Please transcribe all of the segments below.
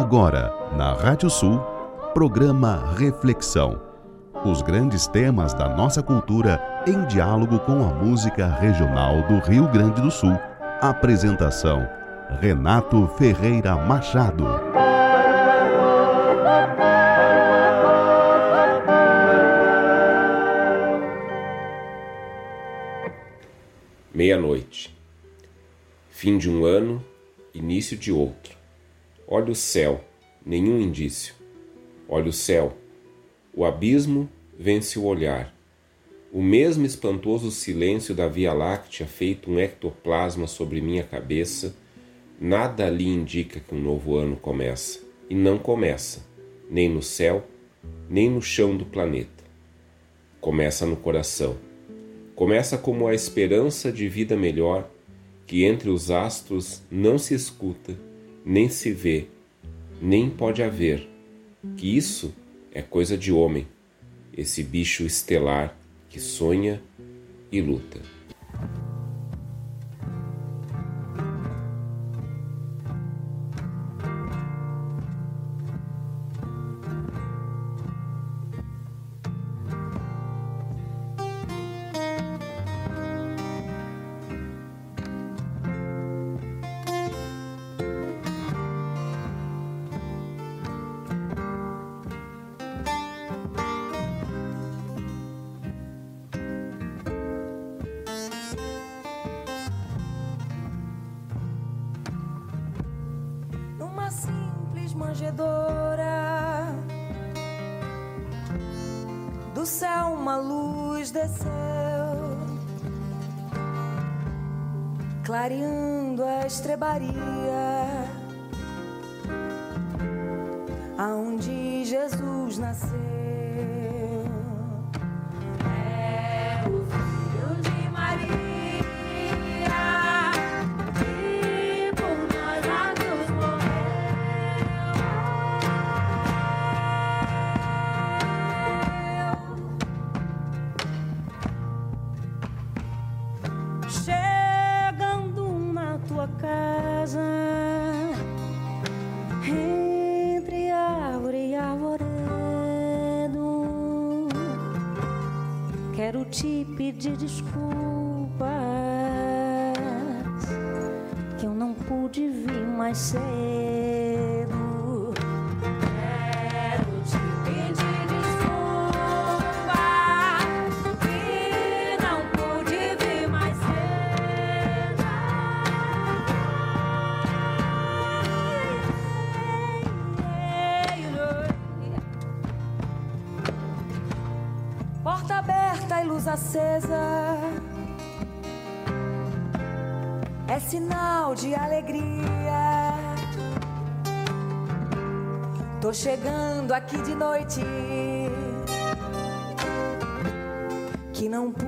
Agora, na Rádio Sul, programa Reflexão. Os grandes temas da nossa cultura em diálogo com a música regional do Rio Grande do Sul. Apresentação: Renato Ferreira Machado. Meia-noite. Fim de um ano, início de outro. Olha o céu, nenhum indício. Olha o céu. O abismo vence o olhar. O mesmo espantoso silêncio da Via Láctea, feito um ectoplasma sobre minha cabeça, nada ali indica que um novo ano começa. E não começa, nem no céu, nem no chão do planeta. Começa no coração. Começa como a esperança de vida melhor que entre os astros não se escuta nem se vê, nem pode haver, que isso é coisa de homem, esse bicho estelar que sonha e luta. Te pedir desculpas que eu não pude vir mais cedo. Chegando aqui de noite que não pude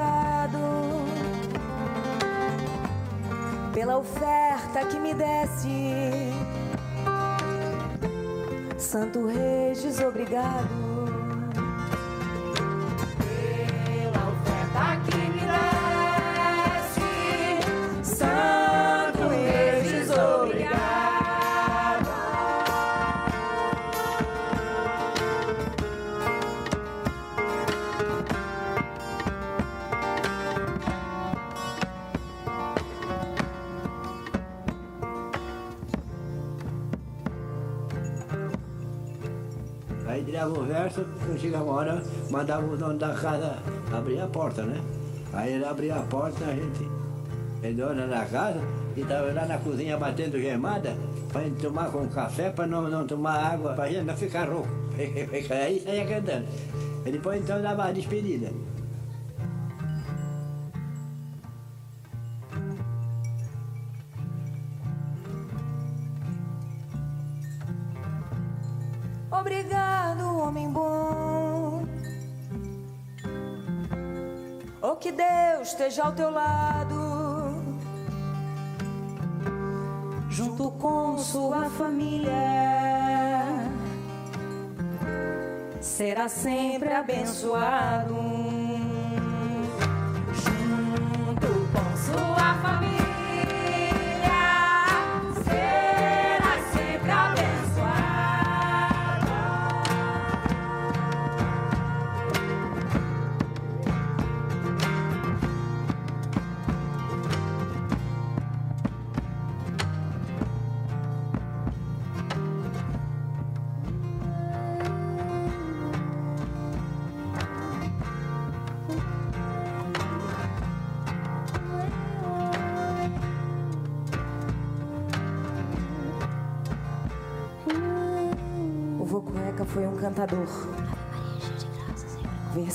Pela oferta que me desse. Santo Regis, obrigado. Tirava o verso, quando chegava uma hora, mandava o dono da casa abrir a porta, né? Aí ele abria a porta, a gente é dona da casa, e estava lá na cozinha batendo gemada, para gente tomar com café, para não, não tomar água, para gente não ficar rouco. Aí saía cantando. E depois então dava a despedida. Esteja ao teu lado, junto com sua família. Será sempre abençoado. Junto com sua família.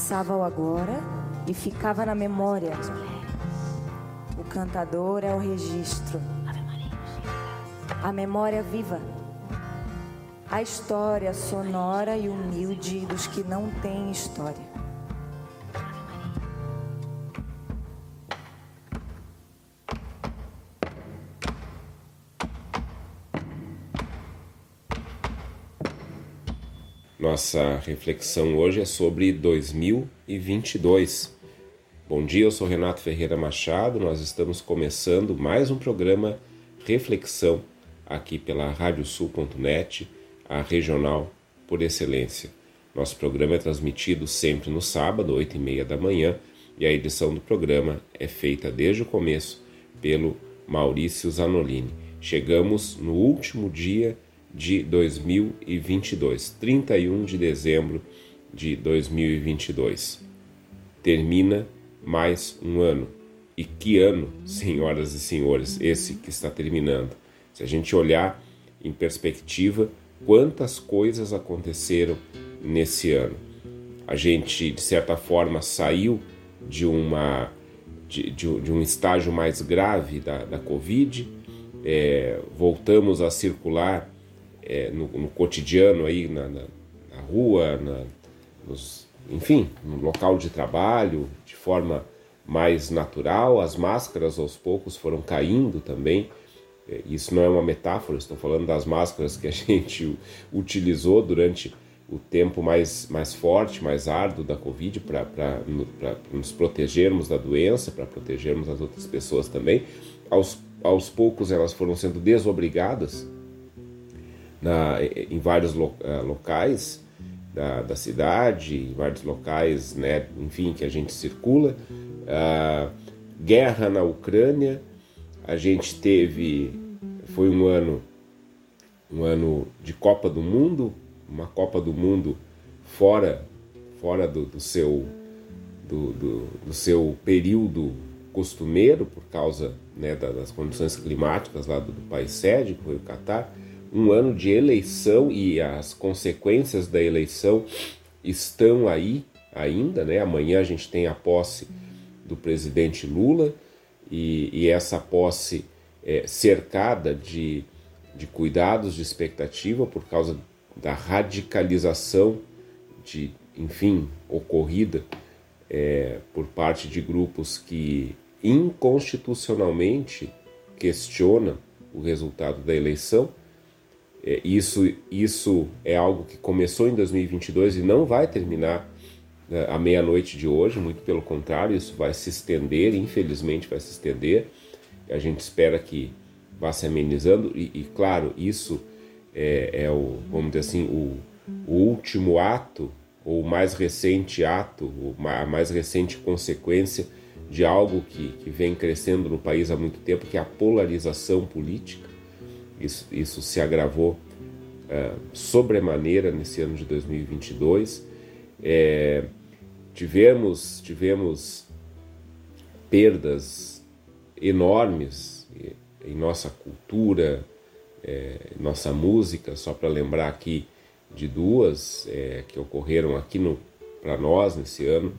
Versava o agora e ficava na memória. O cantador é o registro. A memória viva. A história sonora e humilde dos que não têm história. Nossa reflexão hoje é sobre 2022. Bom dia, eu sou Renato Ferreira Machado. Nós estamos começando mais um programa Reflexão aqui pela radiosul.net, a regional por excelência. Nosso programa é transmitido sempre no sábado, 8 e meia da manhã, e a edição do programa é feita desde o começo pelo Maurício Zanolini. Chegamos no último dia de 2022, 31 de dezembro de 2022. Termina mais um ano. E que ano, senhoras e senhores, esse que está terminando. Se a gente olhar em perspectiva, quantas coisas aconteceram nesse ano. A gente, de certa forma, saiu de, uma, de, de, de um estágio mais grave da, da Covid, é, voltamos a circular é, no, no, cotidiano aí na, na, na rua, na, nos, enfim, no local de trabalho, de forma mais natural. As máscaras aos poucos foram caindo também. É, isso não é uma metáfora, estou falando das máscaras que a gente utilizou durante o tempo mais, mais forte, mais árduo da Covid para nos protegermos da doença, para protegermos as outras pessoas também. Aos, aos poucos elas foram sendo desobrigadas na, em vários uh, locais da, da, cidade, em vários locais, né, enfim, que a gente circula. Uh, guerra na Ucrânia, a gente teve, foi um ano, um ano de Copa do Mundo, uma Copa do Mundo fora, fora do, do seu, do, do, do, seu período costumeiro por causa né, das condições climáticas lá do, do país sede, que foi o Catar um ano de eleição e as consequências da eleição estão aí ainda, né? Amanhã a gente tem a posse do presidente Lula e, e essa posse é cercada de, de cuidados de expectativa por causa da radicalização de, enfim, ocorrida é, por parte de grupos que inconstitucionalmente questionam o resultado da eleição isso, isso é algo que começou em 2022 e não vai terminar né, à meia-noite de hoje, muito pelo contrário, isso vai se estender, infelizmente vai se estender. A gente espera que vá se amenizando e, e claro, isso é, é, o, vamos dizer assim, o, o último ato ou o mais recente ato, a mais recente consequência de algo que, que vem crescendo no país há muito tempo, que é a polarização política isso, isso se agravou uh, sobremaneira nesse ano de 2022. É, tivemos, tivemos perdas enormes em nossa cultura, é, nossa música, só para lembrar aqui de duas é, que ocorreram aqui para nós nesse ano,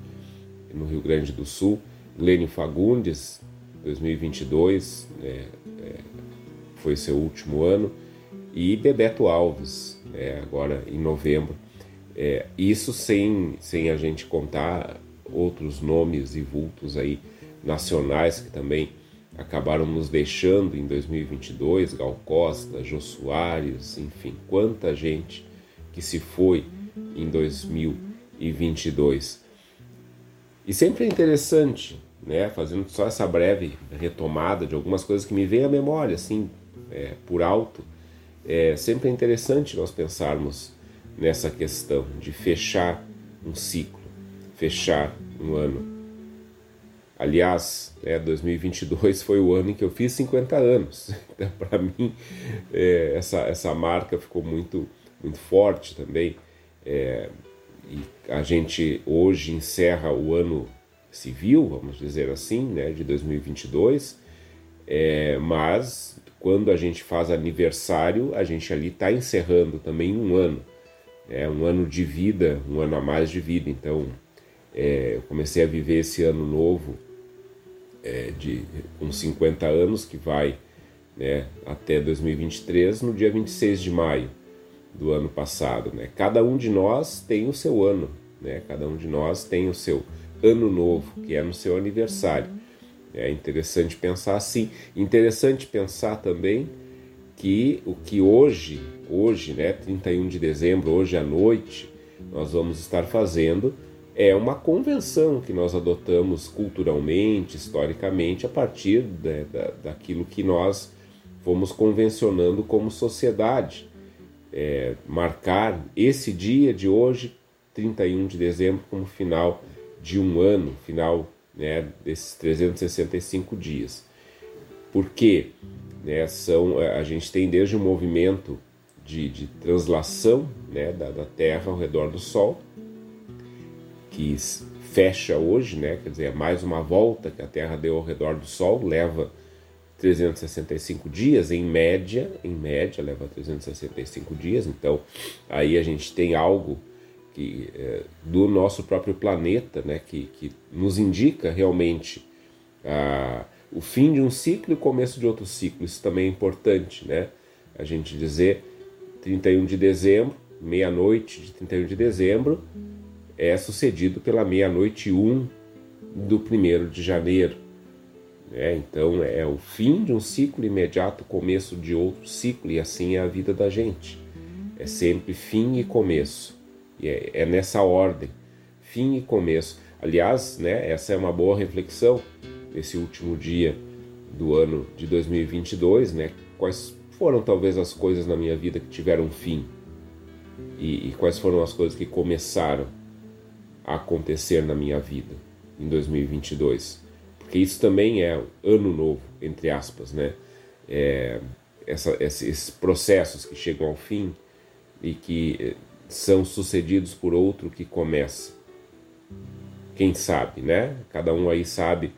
no Rio Grande do Sul. Glênio Fagundes, 2022, é, é, foi seu último ano, e Bebeto Alves, é, agora em novembro. É, isso sem, sem a gente contar outros nomes e vultos aí nacionais que também acabaram nos deixando em 2022, Gal Costa, Jô Soares, enfim, quanta gente que se foi em 2022. E sempre é interessante, né, fazendo só essa breve retomada de algumas coisas que me vêm à memória, assim, é, por alto, é sempre interessante nós pensarmos nessa questão de fechar um ciclo, fechar um ano. Aliás, é, 2022 foi o ano em que eu fiz 50 anos. Então, para mim, é, essa, essa marca ficou muito, muito forte também. É, e a gente hoje encerra o ano civil, vamos dizer assim, né, de 2022, é, mas quando a gente faz aniversário, a gente ali está encerrando também um ano, é um ano de vida, um ano a mais de vida. Então, é, eu comecei a viver esse ano novo é, de com 50 anos, que vai né, até 2023, no dia 26 de maio do ano passado. Né? Cada um de nós tem o seu ano, né? cada um de nós tem o seu ano novo, que é no seu aniversário. É interessante pensar assim. Interessante pensar também que o que hoje, hoje, né, 31 de dezembro, hoje à noite, nós vamos estar fazendo é uma convenção que nós adotamos culturalmente, historicamente, a partir de, da, daquilo que nós fomos convencionando como sociedade. É, marcar esse dia de hoje, 31 de dezembro, como final de um ano, final né, desses 365 dias. Por quê? Né, são, a gente tem desde o movimento de, de translação né, da, da Terra ao redor do Sol, que fecha hoje, né? quer dizer, é mais uma volta que a Terra deu ao redor do Sol, leva 365 dias, em média, em média leva 365 dias, então aí a gente tem algo que, é, do nosso próprio planeta né? que, que nos indica realmente a, o fim de um ciclo e o começo de outro ciclo, isso também é importante, né? a gente dizer 31 de dezembro, meia-noite de 31 de dezembro, é sucedido pela meia-noite 1 do 1 de janeiro. É, então é o fim de um ciclo imediato, começo de outro ciclo, e assim é a vida da gente. É sempre fim e começo. E é, é nessa ordem, fim e começo. Aliás, né, essa é uma boa reflexão nesse último dia do ano de 2022, né? Quais foram talvez as coisas na minha vida que tiveram fim e, e quais foram as coisas que começaram acontecer na minha vida em 2022. Porque isso também é ano novo, entre aspas, né? É, essa, esses processos que chegam ao fim e que são sucedidos por outro que começa. Quem sabe, né? Cada um aí sabe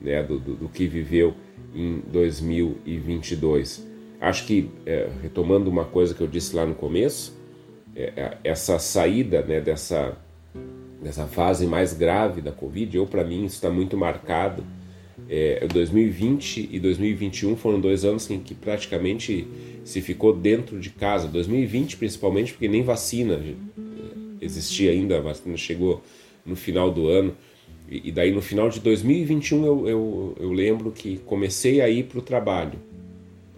né, do, do, do que viveu em 2022. Acho que, é, retomando uma coisa que eu disse lá no começo, é, essa saída né, dessa nessa fase mais grave da Covid, eu para mim está muito marcado. É, 2020 e 2021 foram dois anos em que praticamente se ficou dentro de casa. 2020 principalmente porque nem vacina existia ainda, a vacina chegou no final do ano. E, daí no final de 2021 eu, eu, eu lembro que comecei a ir para o trabalho.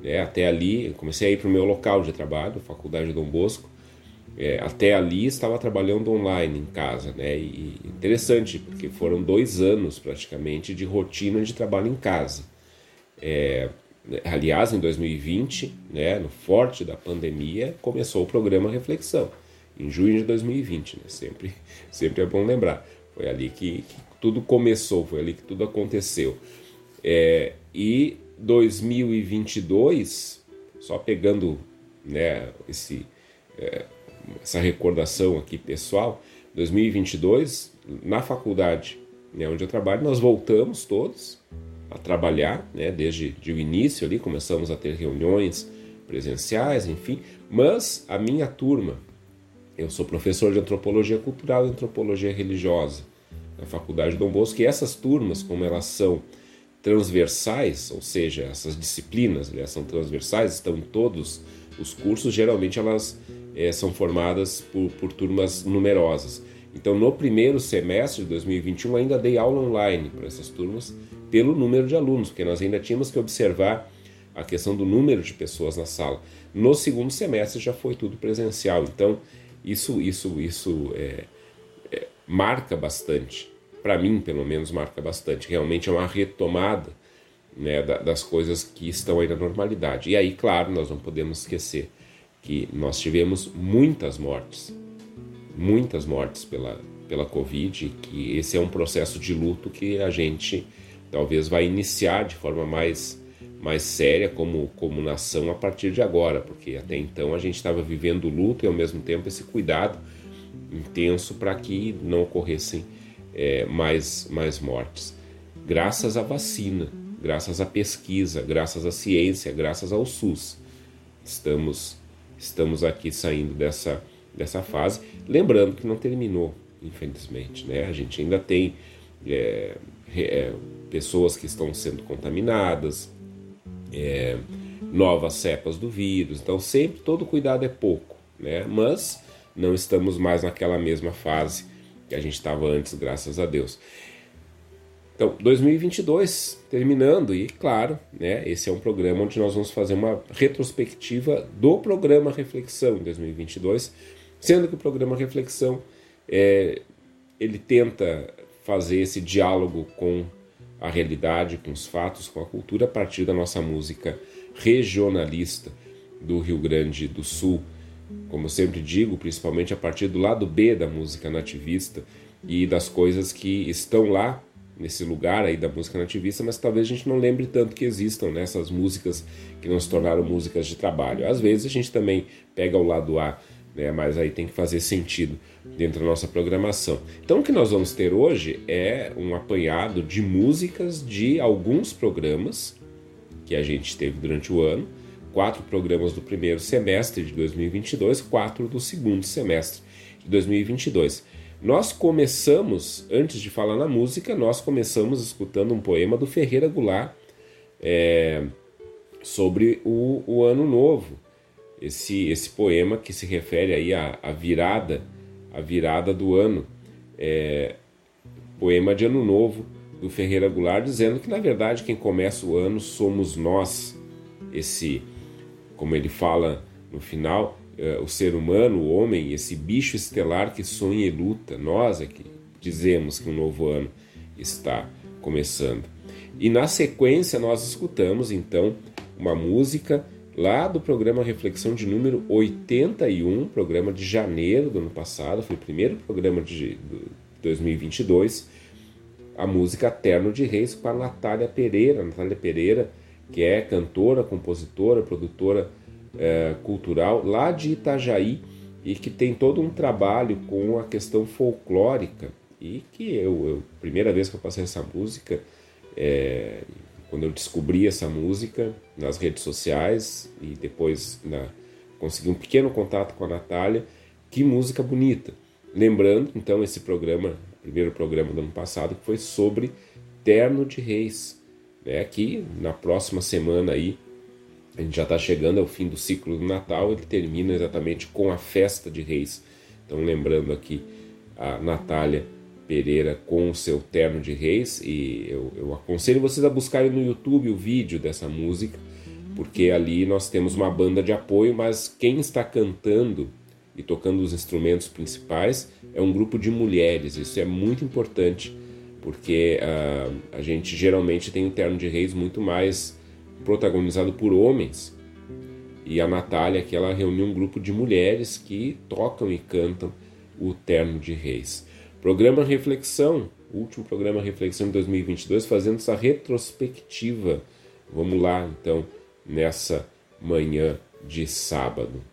É, até ali, comecei a ir para o meu local de trabalho, Faculdade Dom Bosco, é, até ali estava trabalhando online em casa, né? E interessante, porque foram dois anos praticamente de rotina de trabalho em casa. É, aliás, em 2020, né, no forte da pandemia, começou o programa Reflexão, em junho de 2020, né? Sempre, sempre é bom lembrar. Foi ali que, que tudo começou, foi ali que tudo aconteceu. É, e 2022, só pegando né, esse é, essa recordação aqui pessoal. 2022, na faculdade né, onde eu trabalho, nós voltamos todos a trabalhar, né, desde de o início ali, começamos a ter reuniões presenciais, enfim, mas a minha turma, eu sou professor de antropologia cultural e antropologia religiosa na Faculdade Dom Bosco, e essas turmas, como elas são transversais, ou seja, essas disciplinas aliás, são transversais, estão em todos os cursos, geralmente elas é, são formadas por, por turmas numerosas. Então, no primeiro semestre de 2021, ainda dei aula online para essas turmas, pelo número de alunos, porque nós ainda tínhamos que observar a questão do número de pessoas na sala. No segundo semestre já foi tudo presencial, então isso, isso, isso é, é, marca bastante. Para mim, pelo menos, marca bastante. Realmente é uma retomada né, das coisas que estão aí na normalidade. E aí, claro, nós não podemos esquecer que nós tivemos muitas mortes, muitas mortes pela, pela Covid, que esse é um processo de luto que a gente talvez vai iniciar de forma mais, mais séria como, como nação a partir de agora, porque até então a gente estava vivendo o luto e ao mesmo tempo esse cuidado intenso para que não ocorressem é, mais, mais mortes. Graças à vacina, graças à pesquisa, graças à ciência, graças ao SUS, estamos estamos aqui saindo dessa, dessa fase. Lembrando que não terminou, infelizmente. Né? A gente ainda tem é, é, pessoas que estão sendo contaminadas, é, novas cepas do vírus. Então, sempre todo cuidado é pouco, né? mas não estamos mais naquela mesma fase que a gente estava antes, graças a Deus. Então, 2022 terminando e, claro, né, esse é um programa onde nós vamos fazer uma retrospectiva do programa Reflexão em 2022, sendo que o programa Reflexão é, ele tenta fazer esse diálogo com a realidade, com os fatos, com a cultura a partir da nossa música regionalista do Rio Grande do Sul. Como eu sempre digo, principalmente a partir do lado B da música nativista e das coisas que estão lá nesse lugar aí da música nativista, mas talvez a gente não lembre tanto que existam né, músicas que não se tornaram músicas de trabalho. Às vezes a gente também pega o lado A, né, mas aí tem que fazer sentido dentro da nossa programação. Então o que nós vamos ter hoje é um apanhado de músicas de alguns programas que a gente teve durante o ano, quatro programas do primeiro semestre de 2022, quatro do segundo semestre de 2022. Nós começamos, antes de falar na música, nós começamos escutando um poema do Ferreira Goulart é, sobre o, o, Ano Novo. Esse, esse poema que se refere aí à, à virada, a virada do ano. É, poema de Ano Novo do Ferreira Goulart, dizendo que na verdade quem começa o ano somos nós. Esse, como ele fala no final, o ser humano, o homem, esse bicho estelar que sonha e luta. Nós é que dizemos que um novo ano está começando. E na sequência nós escutamos então uma música lá do programa Reflexão de número 81, programa de janeiro do ano passado, foi o primeiro programa de 2022, a música Terno de Reis com a Natália Pereira. Natália Pereira, que é cantora, compositora, produtora é, cultural lá de Itajaí e que tem todo um trabalho com a questão folclórica e que eu, eu primeira vez que eu passei essa música é, quando eu descobri essa música nas redes sociais e depois na, consegui um pequeno contato com a Natália que música bonita. Lembrando então esse programa primeiro programa do ano passado que foi sobre Terno de Reis né, que na próxima semana aí a gente já está chegando ao fim do ciclo do Natal, ele termina exatamente com a festa de Reis. Então, lembrando aqui a Natália Pereira com o seu terno de Reis, e eu, eu aconselho vocês a buscarem no YouTube o vídeo dessa música, porque ali nós temos uma banda de apoio, mas quem está cantando e tocando os instrumentos principais é um grupo de mulheres. Isso é muito importante, porque uh, a gente geralmente tem o terno de Reis muito mais protagonizado por homens. E a Natália, que ela reuniu um grupo de mulheres que tocam e cantam o Terno de Reis. Programa Reflexão, último programa Reflexão de 2022, fazendo essa retrospectiva. Vamos lá, então, nessa manhã de sábado.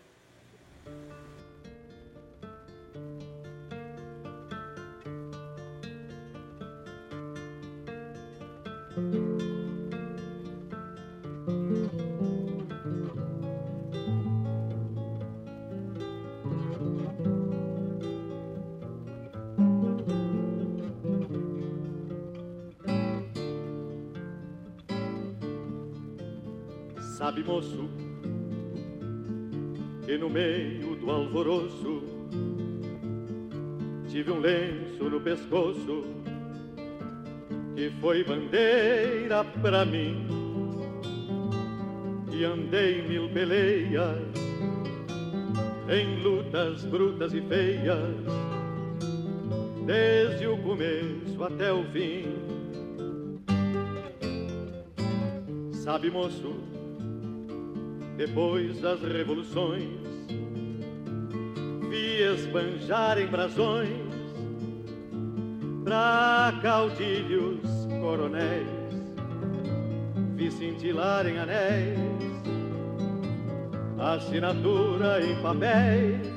Tive um lenço no pescoço que foi bandeira pra mim. E andei mil peleias em lutas brutas e feias, desde o começo até o fim. Sabe, moço, depois das revoluções, esbanjar em brasões pra caudilhos coronéis, vi cintilar em anéis, assinatura em papéis,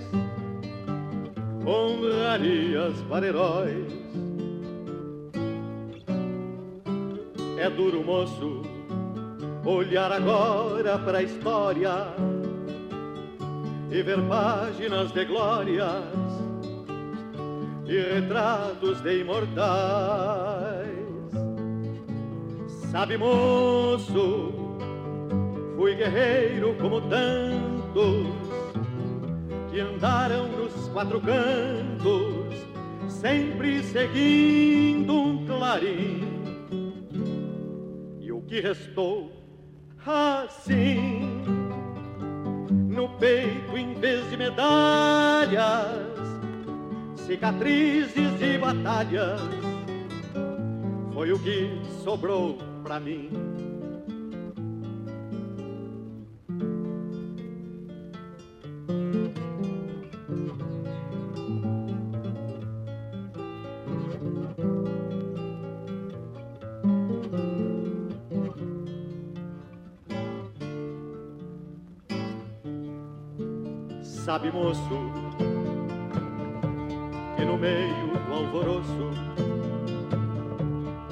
honrarias para heróis. É duro, moço olhar agora para a história e ver páginas de glórias e retratos de imortais. Sabe, moço, fui guerreiro como tantos que andaram nos quatro cantos, sempre seguindo um clarim. E o que restou assim no peito em vez de medalhas, cicatrizes de batalhas, foi o que sobrou pra mim. Sabe, moço, que no meio do alvoroço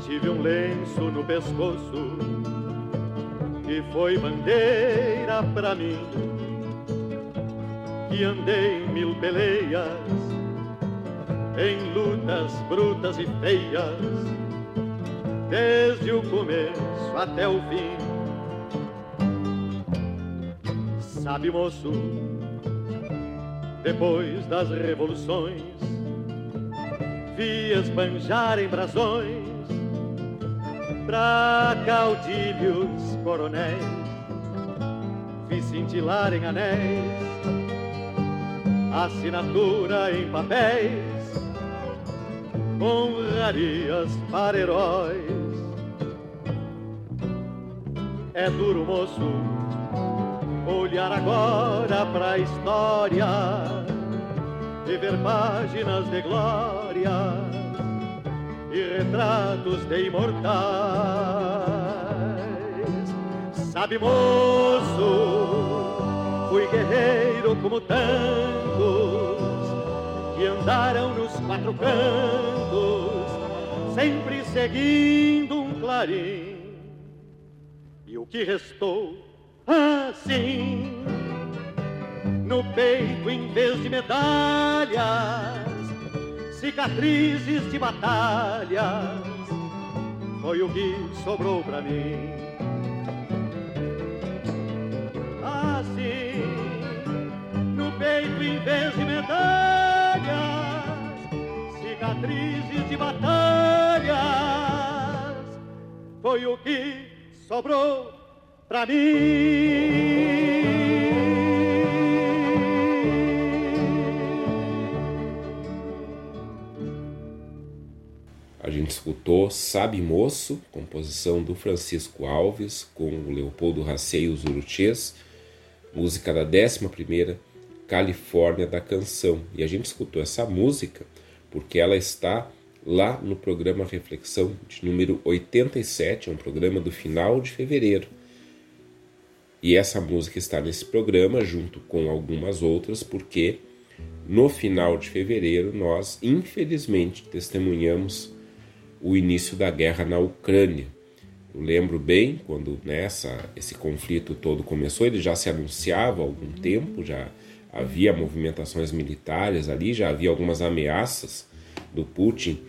tive um lenço no pescoço que foi bandeira pra mim. Que andei mil peleias em lutas brutas e feias, desde o começo até o fim. Sabe, moço, depois das revoluções, vi esbanjar em brasões pra caudilhos coronéis, vi cintilar em anéis, assinatura em papéis, honrarias para heróis. É duro, moço, olhar agora pra história e ver páginas de glória e retratos de imortais. Sabe, moço, fui guerreiro como tantos que andaram nos quatro cantos, sempre seguindo um clarim. E o que restou assim no peito em vez de medalhas, cicatrizes de batalhas, foi o que sobrou pra mim. Assim, no peito em vez de medalhas, cicatrizes de batalhas, foi o que sobrou pra A gente escutou Sabe Moço, composição do Francisco Alves, com o Leopoldo Racei e os música da 11ª Califórnia da Canção. E a gente escutou essa música porque ela está lá no programa Reflexão de número 87, é um programa do final de fevereiro. E essa música está nesse programa junto com algumas outras, porque no final de fevereiro nós, infelizmente, testemunhamos o início da guerra na Ucrânia. Eu lembro bem quando nessa né, esse conflito todo começou, ele já se anunciava há algum tempo, já havia movimentações militares ali, já havia algumas ameaças do Putin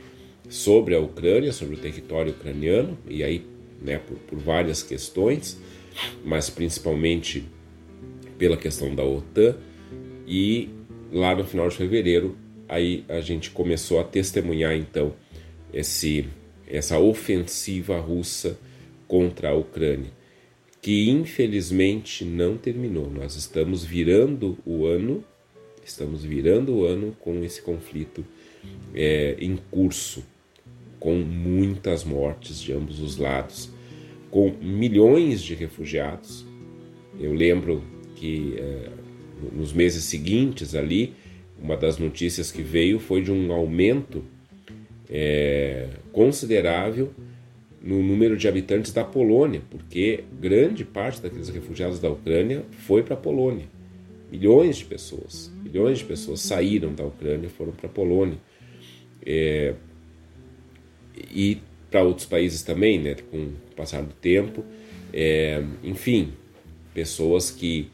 sobre a Ucrânia, sobre o território ucraniano, e aí né, por, por várias questões, mas principalmente pela questão da OTAN. E lá no final de fevereiro, aí a gente começou a testemunhar então esse, essa ofensiva russa contra a Ucrânia, que infelizmente não terminou. Nós estamos virando o ano, estamos virando o ano com esse conflito é, em curso, com muitas mortes de ambos os lados, com milhões de refugiados. Eu lembro que é, nos meses seguintes ali, uma das notícias que veio foi de um aumento é, considerável no número de habitantes da Polônia, porque grande parte daqueles refugiados da Ucrânia foi para a Polônia. Milhões de pessoas, milhões de pessoas saíram da Ucrânia foram para a Polônia. É, e para outros países também, né, com o passar do tempo. É, enfim, pessoas que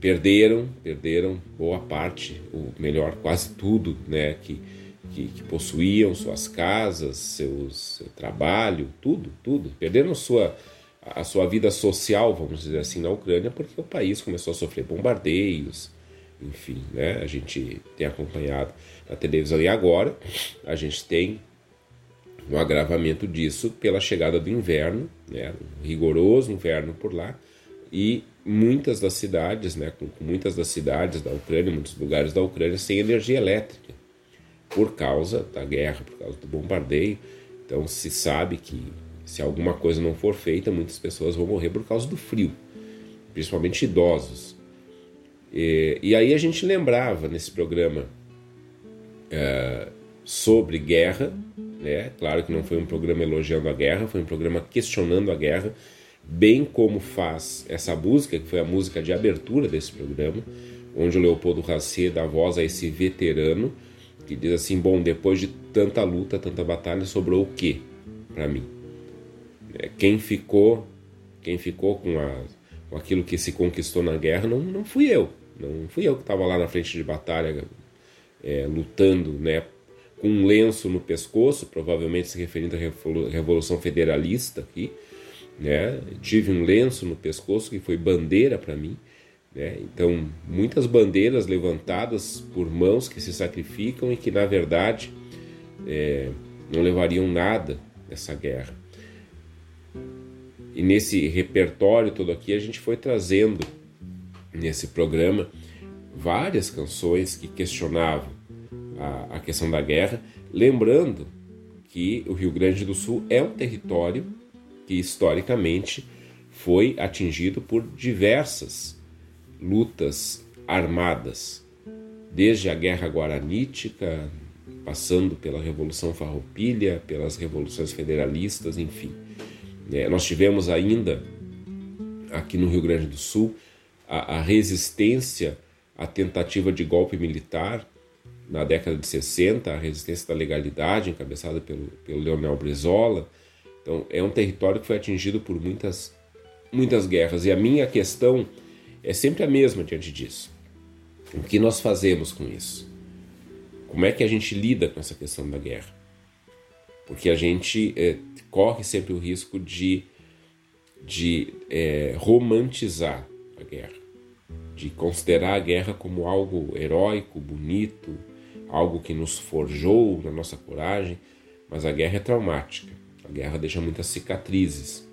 perderam, perderam boa parte, ou melhor, quase tudo, né, que que, que possuíam suas casas, seus, seu trabalho, tudo, tudo. Perderam sua, a sua vida social, vamos dizer assim, na Ucrânia, porque o país começou a sofrer bombardeios, enfim, né? A gente tem acompanhado na televisão e agora a gente tem um agravamento disso pela chegada do inverno, né? Um rigoroso inverno por lá e muitas das cidades, né? Com, muitas das cidades da Ucrânia, muitos lugares da Ucrânia sem energia elétrica por causa da guerra, por causa do bombardeio. Então se sabe que se alguma coisa não for feita, muitas pessoas vão morrer por causa do frio, principalmente idosos. E, e aí a gente lembrava nesse programa é, sobre guerra, né? Claro que não foi um programa elogiando a guerra, foi um programa questionando a guerra, bem como faz essa música, que foi a música de abertura desse programa, onde o Leopoldo Racê dá voz a esse veterano que diz assim: bom, depois de tanta luta, tanta batalha, sobrou o que para mim? É, quem ficou, quem ficou com, a, com aquilo que se conquistou na guerra não, não fui eu, não fui eu que estava lá na frente de batalha é, lutando, né? Com um lenço no pescoço, provavelmente se referindo à Revolução Federalista aqui, né? Tive um lenço no pescoço que foi bandeira para mim. Né? Então, muitas bandeiras levantadas por mãos que se sacrificam e que, na verdade, é, não levariam nada nessa guerra. E nesse repertório todo aqui, a gente foi trazendo nesse programa várias canções que questionavam a, a questão da guerra, lembrando que o Rio Grande do Sul é um território que historicamente foi atingido por diversas lutas armadas, desde a Guerra Guaranítica, passando pela Revolução Farroupilha, pelas revoluções federalistas, enfim. É, nós tivemos ainda aqui no Rio Grande do Sul a, a resistência à tentativa de golpe militar na década de 60, a resistência da legalidade, encabeçada pelo, pelo Leonel Brizola. Então, é um território que foi atingido por muitas, muitas guerras. E a minha questão é sempre a mesma diante disso. O que nós fazemos com isso? Como é que a gente lida com essa questão da guerra? Porque a gente é, corre sempre o risco de, de é, romantizar a guerra, de considerar a guerra como algo heróico, bonito, algo que nos forjou na nossa coragem, mas a guerra é traumática. A guerra deixa muitas cicatrizes.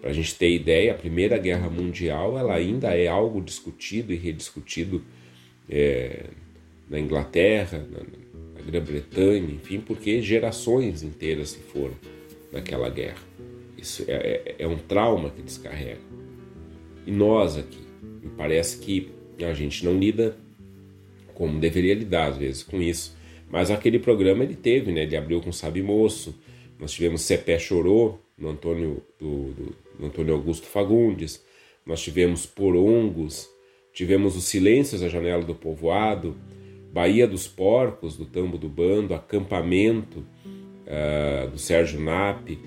Para a gente ter ideia, a Primeira Guerra Mundial ela ainda é algo discutido e rediscutido é, na Inglaterra, na, na Grã-Bretanha, enfim, porque gerações inteiras se foram naquela guerra. Isso é, é, é um trauma que descarrega. E nós aqui, me parece que a gente não lida como deveria lidar às vezes com isso. Mas aquele programa ele teve, né? Ele abriu com Sabe Moço, nós tivemos Cepé Chorou, no Antônio, do, do, do Antônio Augusto Fagundes, nós tivemos Porongos, tivemos Os Silêncios à Janela do Povoado, Baía dos Porcos, do Tambo do Bando, Acampamento, uh, do Sérgio Nape,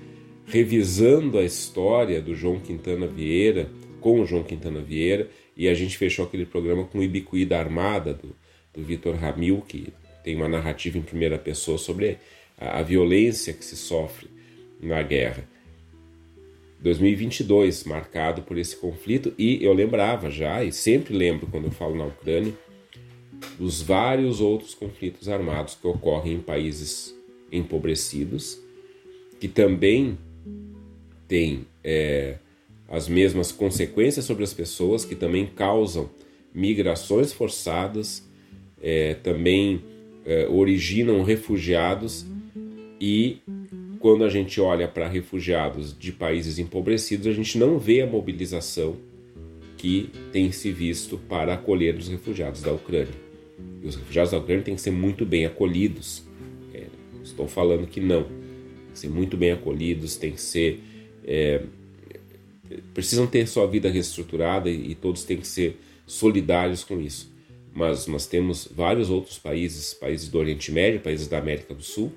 revisando a história do João Quintana Vieira, com o João Quintana Vieira, e a gente fechou aquele programa com o Ibicuí da Armada, do, do Vitor Ramil, que tem uma narrativa em primeira pessoa sobre a, a violência que se sofre na guerra. 2022 marcado por esse conflito e eu lembrava já e sempre lembro quando eu falo na Ucrânia dos vários outros conflitos armados que ocorrem em países empobrecidos que também têm é, as mesmas consequências sobre as pessoas que também causam migrações forçadas é, também é, originam refugiados e quando a gente olha para refugiados de países empobrecidos, a gente não vê a mobilização que tem se visto para acolher os refugiados da Ucrânia. E os refugiados da Ucrânia têm que ser muito bem acolhidos. É, estou falando que não. Tem que ser muito bem acolhidos, tem que ser. É, precisam ter sua vida reestruturada e, e todos têm que ser solidários com isso. Mas nós temos vários outros países, países do Oriente Médio, países da América do Sul,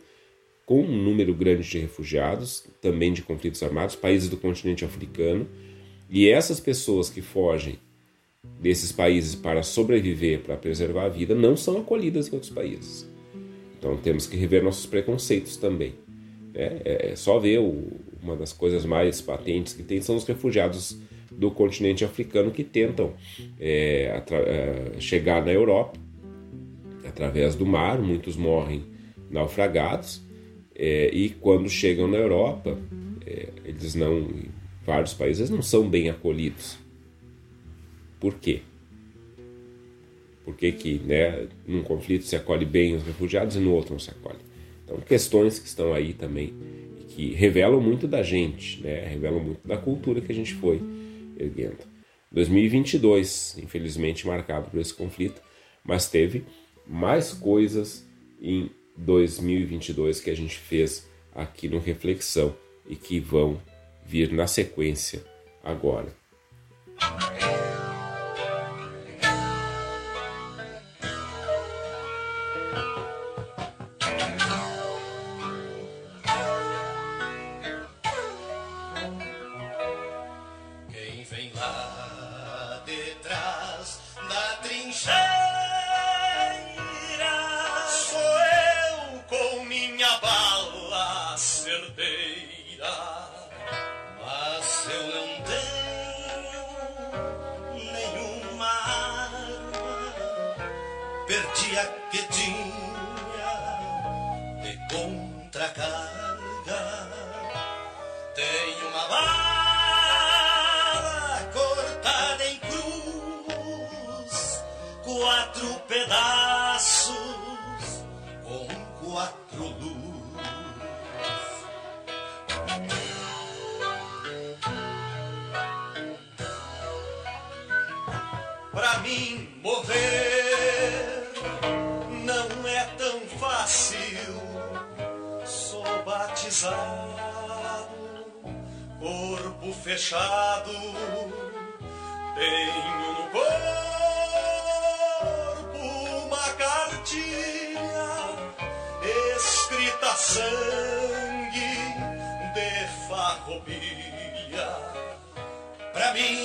com um número grande de refugiados, também de conflitos armados, países do continente africano, e essas pessoas que fogem desses países para sobreviver, para preservar a vida, não são acolhidas em outros países. Então temos que rever nossos preconceitos também. Né? É, é só ver o, uma das coisas mais patentes que tem são os refugiados do continente africano que tentam é, é, chegar na Europa através do mar, muitos morrem naufragados é, e quando chegam na Europa, é, eles não, vários países, não são bem acolhidos. Por quê? Por que, que né, num conflito se acolhe bem os refugiados e no outro não se acolhe? Então, questões que estão aí também, que revelam muito da gente, né, revelam muito da cultura que a gente foi erguendo. 2022, infelizmente, marcado por esse conflito, mas teve mais coisas em 2022 que a gente fez aqui no Reflexão e que vão vir na sequência agora. Não é tão fácil. Sou batizado, corpo fechado. Tenho no corpo uma cartilha escrita sangue de farroupilha. Pra mim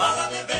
Bala de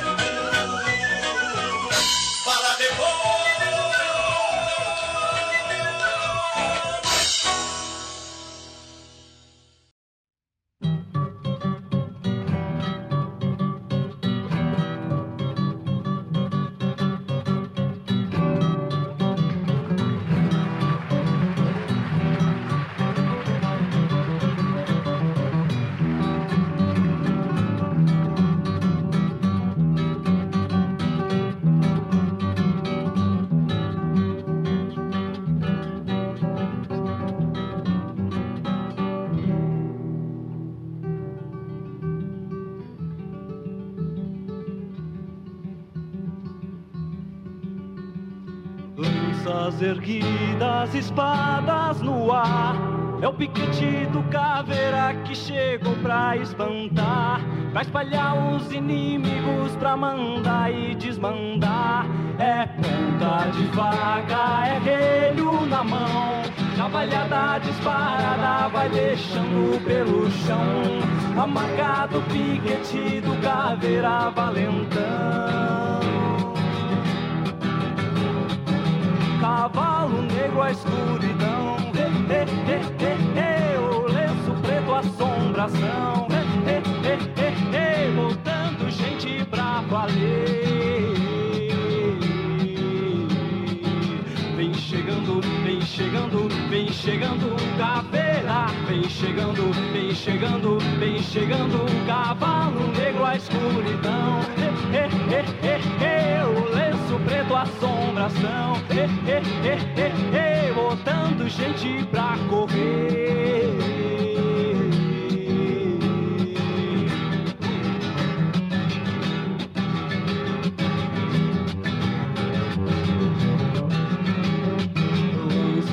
piquete do caveira que chegou pra espantar, pra espalhar os inimigos, pra mandar e desmandar. É ponta de faca, é relho na mão. Cavalhada disparada vai deixando pelo chão. Amargado o piquete do caveira valentão. cavalo negro a escuridão. Assombração. Voltando gente pra valer. Vem chegando, vem chegando, vem chegando caveira. Vem chegando, vem chegando, vem chegando cavalo negro a escuridão. O lenço preto assombração botando gente pra correr.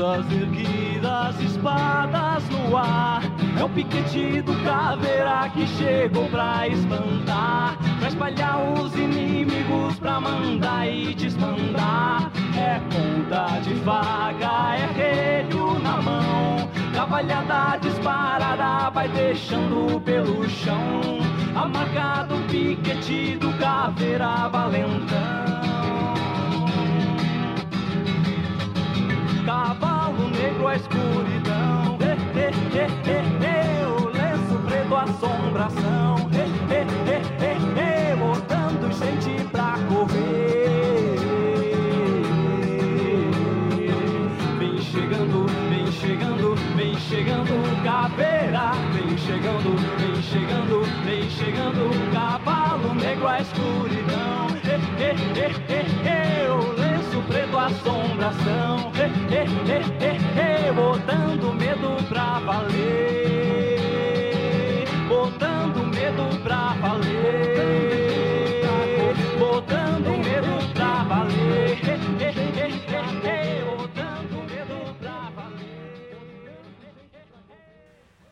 Lanças erguidas, espadas no ar. É o piquete do caveira que chegou pra espantar, pra espalhar os inimigos, pra mandar e desmandar. É ponta de vaga, é relho na mão. Cavalhada disparada vai deixando pelo chão. Amargado o piquete do caveira valentão. Cavalo negro a escuridão. Eh, eh, eh, o lenço preto assombração. botando gente pra correr. chegando caveira, vem chegando, vem chegando, vem chegando cavalo negro a escuridão. Assombração, e, e, e, e, botando medo pra valer, botando medo pra valer, botando medo pra valer.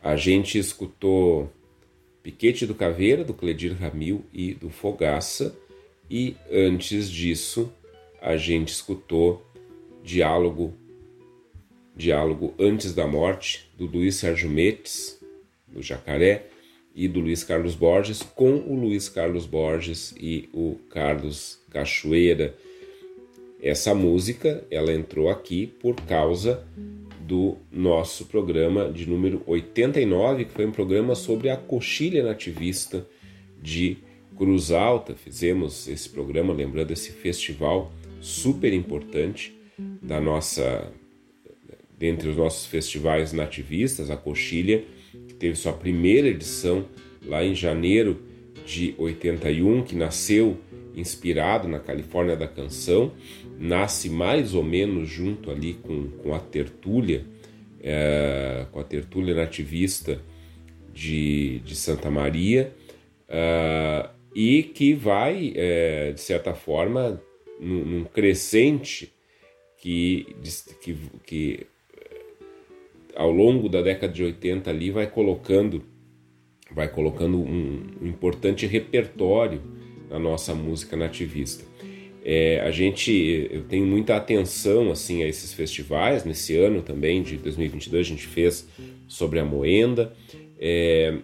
A gente escutou Piquete do Caveira, do Cledir Ramil e do Fogaça, e antes disso a gente escutou Diálogo Diálogo Antes da Morte, do Luiz Sérgio Metes, do Jacaré, e do Luiz Carlos Borges, com o Luiz Carlos Borges e o Carlos Cachoeira. Essa música ela entrou aqui por causa do nosso programa de número 89, que foi um programa sobre a coxilha nativista de Cruz Alta. Fizemos esse programa lembrando esse festival super importante da nossa dentre os nossos festivais nativistas, a Coxilha, que teve sua primeira edição lá em janeiro de 81, que nasceu inspirado na Califórnia da Canção, nasce mais ou menos junto ali com, com a tertúlia, é, com a tertúlia nativista de, de Santa Maria, é, e que vai, é, de certa forma, num, num crescente que, que, que ao longo da década de 80 ali vai colocando vai colocando um, um importante repertório na nossa música nativista. É, a gente eu tenho muita atenção assim a esses festivais nesse ano também de 2022 a gente fez sobre a moenda é,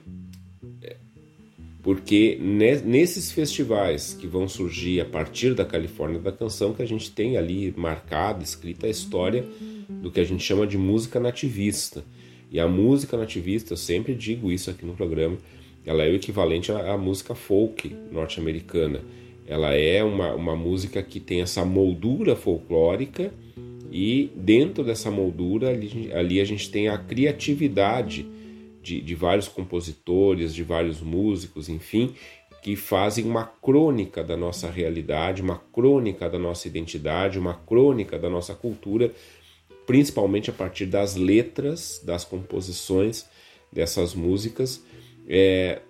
porque nesses festivais que vão surgir a partir da Califórnia da Canção que a gente tem ali marcada, escrita a história do que a gente chama de música nativista. E a música nativista, eu sempre digo isso aqui no programa, ela é o equivalente à, música folk norte-americana. Ela é uma, uma música que tem essa moldura folclórica e dentro dessa moldura ali, ali a gente tem a criatividade de, de vários compositores, de vários músicos, enfim, que fazem uma crônica da nossa realidade, uma crônica da nossa identidade, uma crônica da nossa cultura, principalmente a partir das letras, das composições dessas músicas, é,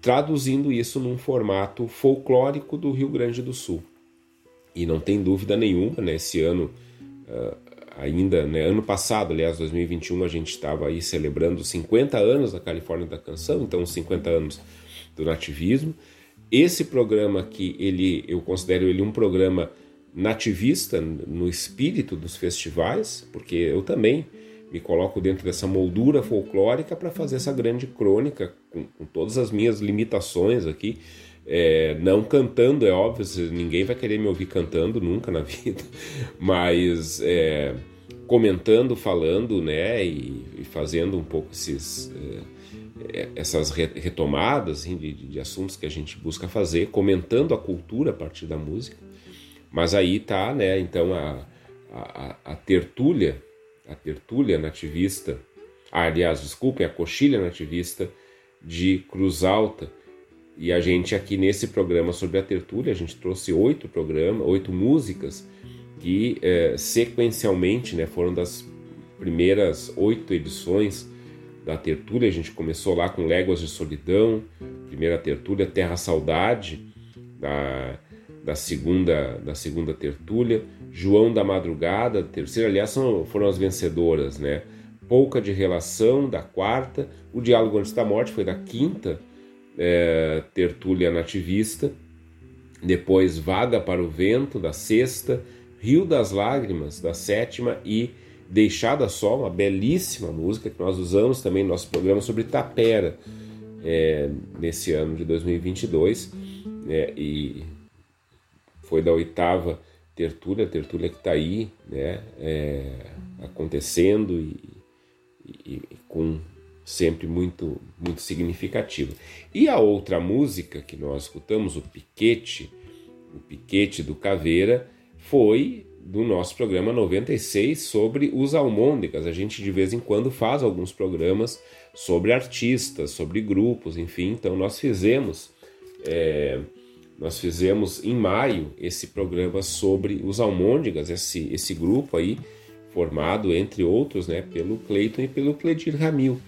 traduzindo isso num formato folclórico do Rio Grande do Sul. E não tem dúvida nenhuma, né, esse ano uh, ainda, né, ano passado, aliás, 2021, a gente estava aí celebrando 50 anos da Califórnia da Canção, então 50 anos do nativismo. Esse programa aqui, ele, eu considero ele um programa nativista no espírito dos festivais, porque eu também me coloco dentro dessa moldura folclórica para fazer essa grande crônica com, com, todas as minhas limitações aqui. É, não cantando, é óbvio, ninguém vai querer me ouvir cantando nunca na vida, mas é, comentando, falando, né, e, e, fazendo um pouco esses, é, é essas retomadas assim, de, de, assuntos que a gente busca fazer, comentando a cultura a partir da música. Mas aí tá, né, então a, a, a tertúlia, a tertúlia nativista, ah, aliás, desculpem, a coxilha nativista de Cruz Alta, e a gente aqui nesse programa sobre a tertúlia, a gente trouxe oito programas, oito músicas que é, sequencialmente né, foram das primeiras oito edições da tertúlia. A gente começou lá com Léguas de Solidão, primeira tertúlia, Terra Saudade, da, da, segunda, da segunda tertúlia, João da Madrugada, terceira, aliás, são, foram as vencedoras, né? Pouca de Relação, da quarta, O Diálogo Antes da Morte foi da quinta é, tertúlia nativista, depois Vaga para o Vento, da sexta, Rio das Lágrimas, da sétima e Deixada Só, uma belíssima música que nós usamos também no nosso programa sobre Tapera é, nesse ano de 2022 é, e foi da oitava tertúlia, tertúlia que está aí né, é, acontecendo e, e, e com sempre muito, muito significativo. E a outra música que nós escutamos, o Piquete, o Piquete do Caveira, foi do nosso programa 96 sobre os almôndegas. A gente de vez em quando faz alguns programas sobre artistas, sobre grupos, enfim. Então nós fizemos, é, nós fizemos em maio esse programa sobre os almôndegas, esse, esse grupo aí formado entre outros, né, pelo Cleiton e pelo Cledir Ramil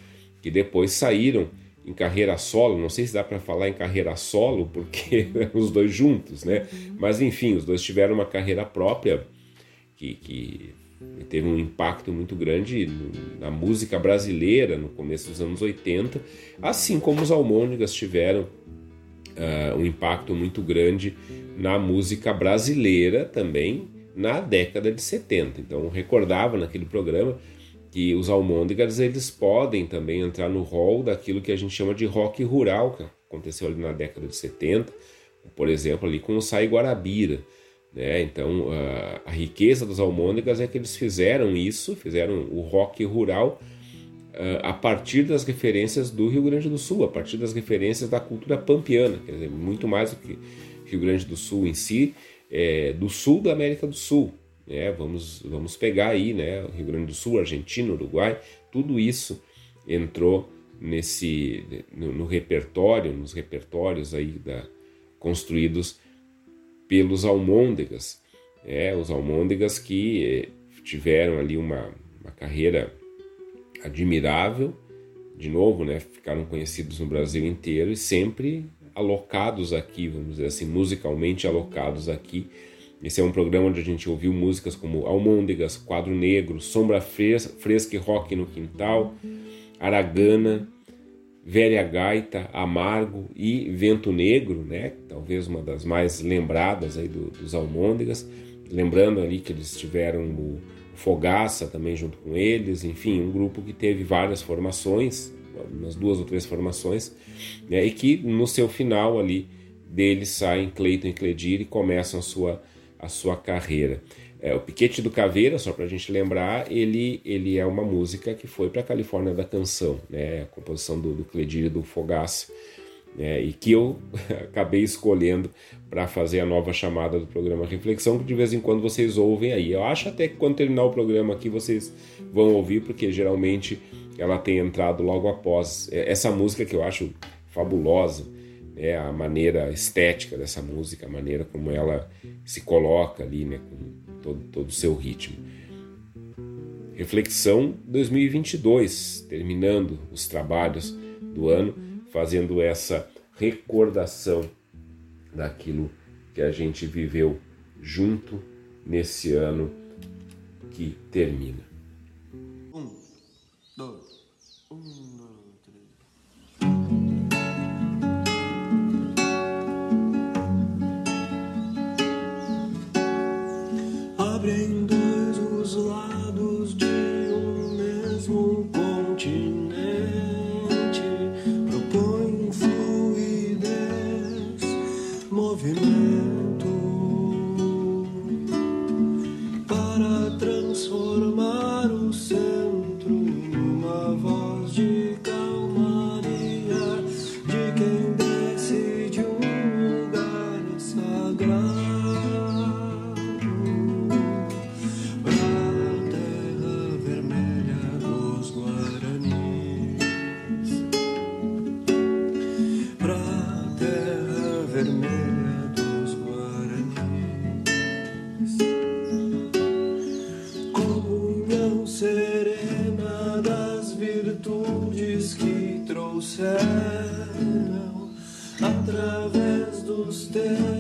que depois saíram em carreira solo, não sei se dá para falar em carreira solo, porque os dois juntos, né? Mas enfim, os dois tiveram uma carreira própria que, que teve um impacto muito grande na música brasileira no começo dos anos 80, assim como os Almôndegas tiveram uh, um impacto muito grande na música brasileira também na década de 70. Então, recordava naquele programa que os almôndegas eles podem também entrar no rol daquilo que a gente chama de rock rural, que aconteceu ali na década de 70, por exemplo, ali com o Sai Guarabira. Né? Então, a, a riqueza dos almôndegas é que eles fizeram isso, fizeram o rock rural a partir das referências do Rio Grande do Sul, a partir das referências da cultura pampiana, quer dizer, muito mais do que Rio Grande do Sul em si, é, do sul da América do Sul, né? vamos, vamos pegar aí né? Rio Grande do Sul, Argentina, Uruguai, tudo isso entrou nesse no, no repertório, nos repertórios aí da, construídos pelos almôndegas, é, os almôndegas que eh, tiveram ali uma, uma carreira admirável, de novo, né, ficaram conhecidos no Brasil inteiro e sempre alocados aqui, vamos dizer assim, musicalmente alocados aqui. Esse é um programa onde a gente ouviu músicas como Almôndegas, Quadro Negro, Sombra Fresca e Rock no Quintal, Aragana, Velha Gaita, Amargo e Vento Negro, né? Talvez uma das mais lembradas aí do, dos Almôndegas. Lembrando ali que eles tiveram o Fogaça também junto com eles, enfim, um grupo que teve várias formações, umas duas ou três formações, né? e que no seu final ali deles saem Cleiton e Cledir e começam a sua, a sua carreira. É, o Piquete do Caveira, só para a gente lembrar, ele, ele é uma música que foi para a Califórnia da Canção, né? a composição do, do Cledir e do Fogaça, né? e que eu acabei escolhendo para fazer a nova chamada do programa Reflexão, que de vez em quando vocês ouvem aí. Eu acho até que quando terminar o programa aqui vocês vão ouvir, porque geralmente ela tem entrado logo após é, essa música que eu acho fabulosa, né? a maneira estética dessa música, a maneira como ela se coloca ali, né? com todo, todo o seu ritmo. Reflexão 2022, terminando os trabalhos do ano, fazendo essa recordação daquilo que a gente viveu junto nesse ano que termina. Um, dois, um, dos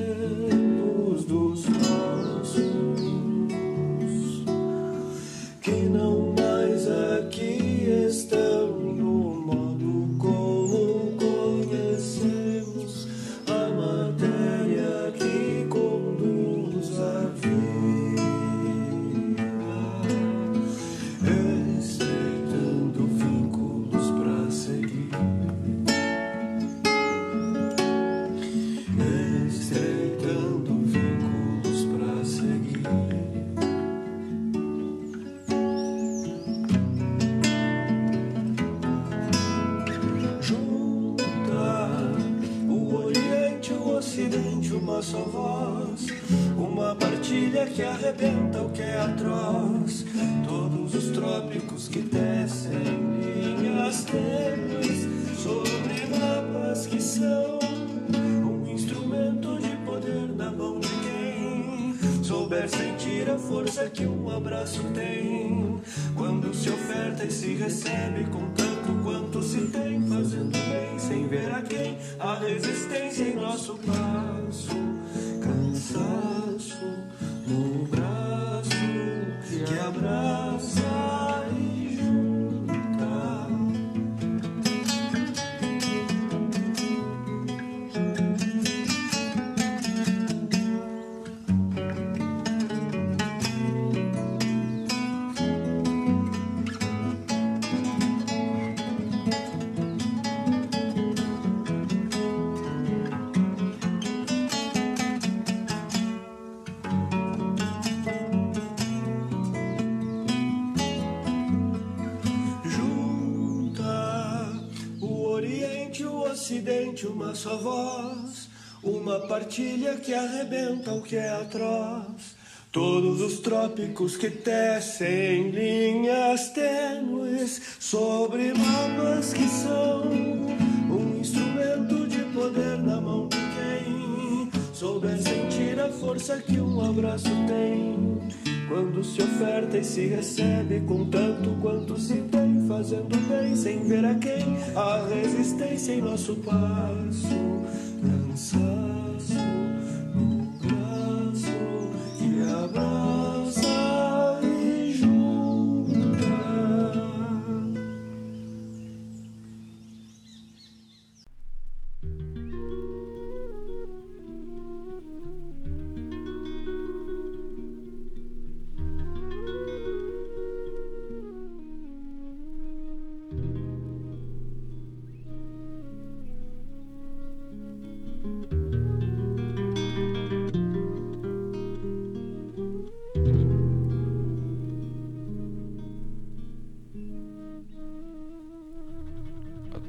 partilha que arrebenta o que é atroz. Todos os trópicos que tecem linhas tênues sobre mapas que são um instrumento de poder na mão de quem souber sentir a força que um abraço tem. Quando se oferta e se recebe com tanto quanto se tem, fazendo bem sem ver a quem. A resistência em nosso passo, uma partilha que arrebenta o que é atroz. Todos os trópicos que tecem linhas tênues sobre mapas que são um instrumento de poder na mão de quem souber sentir a força que um abraço tem. Quando se oferta e se recebe com tanto quanto se tem, fazendo bem sem ver a quem a resistência em nosso passo, cansaço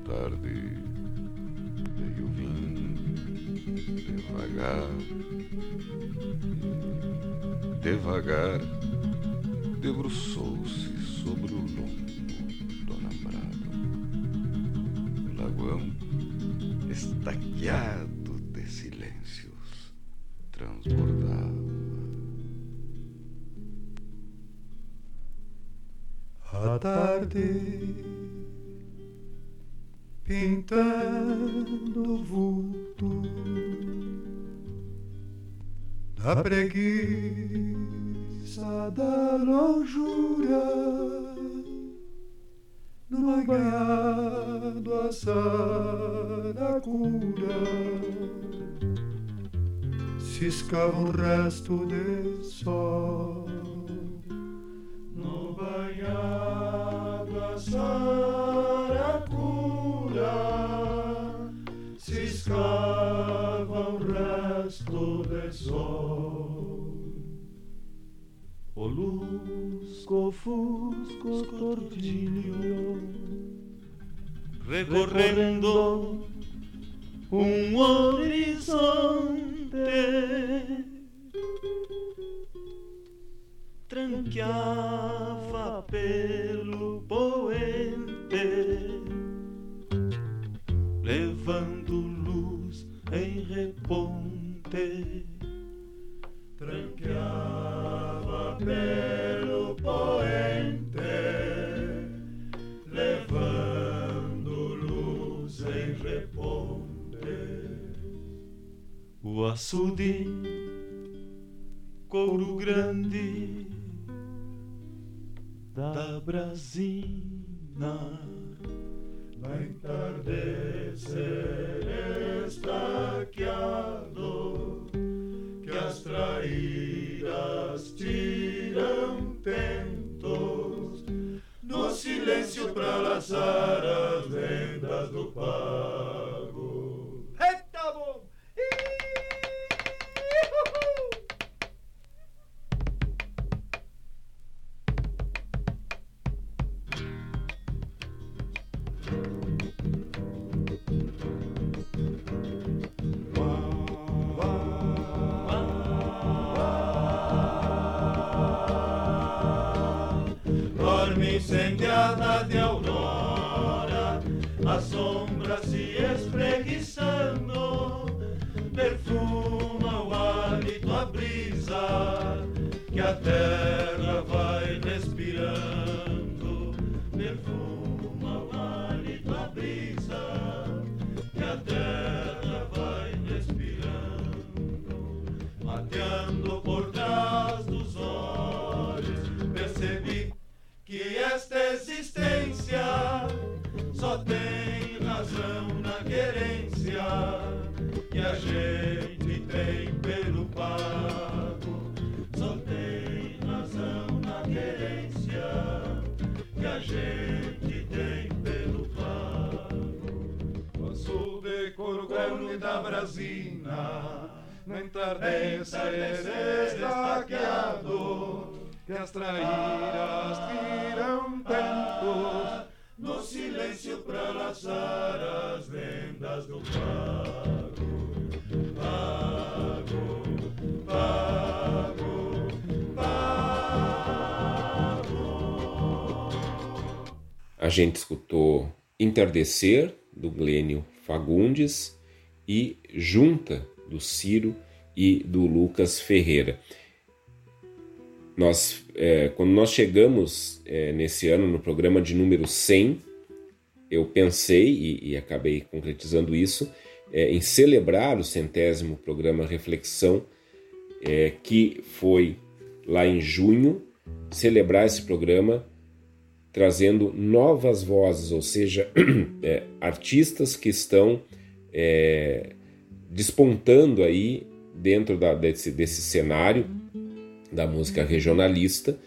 Tarde veio vindo devagar, devagar debruçou-se sobre o lombo do namorado. O lagoão, estaqueado de silêncios, transbordava. A tarde preguiça da lonjura numa banhado a saracura ciscava um resto de fusco tordilho recorrendo um horizonte tranqueava pelo poente, levando luz em reponte. Tranqueava pelo poente, O açude couro grande da Brasina vai entardecer estaqueado que as traíras tiram tentos no silêncio pra laçar as vendas do pago. Incendiada de aurora, Teresina, no entardecer estaqueado, que as traíras tiram tantos, no silêncio para laçar as vendas do pago. Pago, pago, pago. A gente escutou Entardecer, do Glênio Fagundes, e Junta, do Ciro e do Lucas Ferreira. Nós, é, quando nós chegamos é, nesse ano no programa de número 100, eu pensei e, e acabei concretizando isso é, em celebrar o centésimo programa Reflexão, é, que foi lá em junho, celebrar esse programa trazendo novas vozes, ou seja, é, artistas que estão é, despontando aí dentro da, desse, desse cenário da música regionalista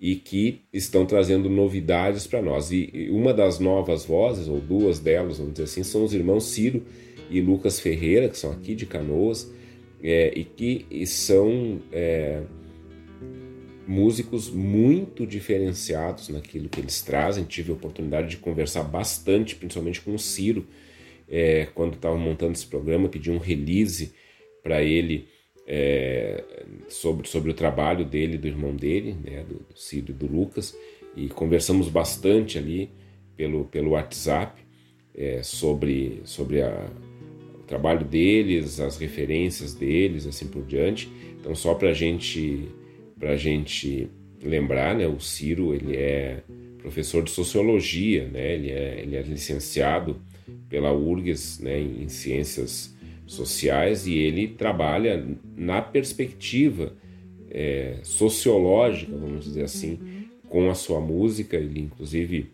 e que estão trazendo novidades para nós. E, e uma das novas vozes, ou duas delas, vamos dizer assim, são os irmãos Ciro e Lucas Ferreira, que são aqui de Canoas, é, e que e são é, músicos muito diferenciados naquilo que eles trazem. Tive a oportunidade de conversar bastante, principalmente com o Ciro, é, quando estava montando esse programa, pedi um release para ele é, sobre, sobre o trabalho dele, do irmão dele, né, do, do Ciro e do Lucas, e conversamos bastante ali pelo, pelo WhatsApp é, sobre, sobre a, trabalho deles, as referências deles, assim por diante. Então, só para gente, a gente lembrar, né, o Ciro ele é professor de sociologia, né, ele, é, ele é licenciado pela URGS né, em ciências sociais e ele trabalha na perspectiva é, sociológica, vamos dizer assim, com a sua música. Ele, inclusive,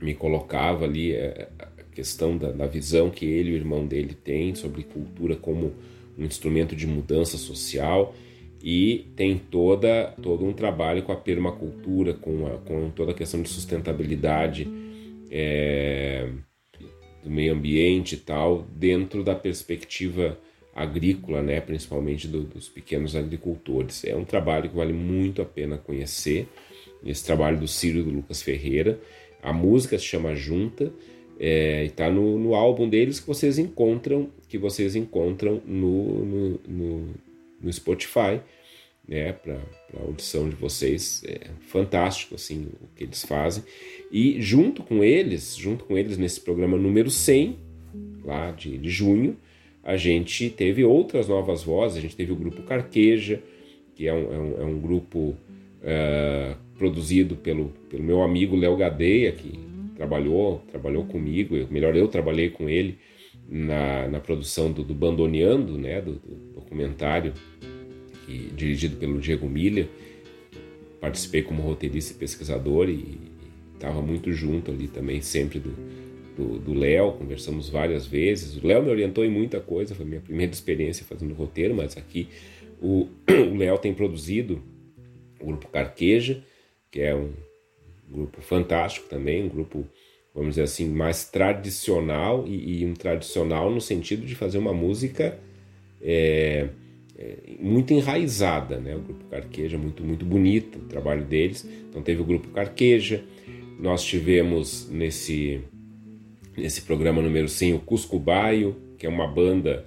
me colocava ali é, questão da, da visão que ele e o irmão dele têm sobre cultura como um instrumento de mudança social e tem toda todo um trabalho com a permacultura, com, a, com toda a questão de sustentabilidade é, do meio ambiente e tal, dentro da perspectiva agrícola, né, principalmente do, dos pequenos agricultores. É um trabalho que vale muito a pena conhecer, esse trabalho do e do Lucas Ferreira. A música se chama Junta, é, está no, no, álbum deles que vocês encontram que vocês encontram no, no, no, no Spotify né, para a audição de vocês é fantástico assim o que eles fazem. E junto com eles junto com eles nesse programa número 100 lá de, de junho a gente teve outras novas vozes. A gente teve o grupo Carqueja que é um, é um, é um grupo uh, produzido pelo, pelo meu amigo Léo Gadeia que trabalhou, trabalhou comigo, eu, melhor eu trabalhei com ele na, na produção do, do Bandoneando, né, do, do documentário que, dirigido pelo Diego Milha. Participei como roteirista e pesquisador e estava muito junto ali também, sempre do, Léo, conversamos várias vezes. O Léo me orientou em muita coisa, foi minha primeira experiência fazendo roteiro, mas aqui o Léo tem produzido o grupo Carqueja, que é um grupo fantástico também, um grupo, vamos dizer assim, mais tradicional e, e um tradicional no sentido de fazer uma música é, é, muito enraizada, né? O grupo Carqueja, muito, muito bonito o trabalho deles. Então teve o grupo Carqueja, nós tivemos nesse, nesse programa número 100 o Cusco Baio, que é uma banda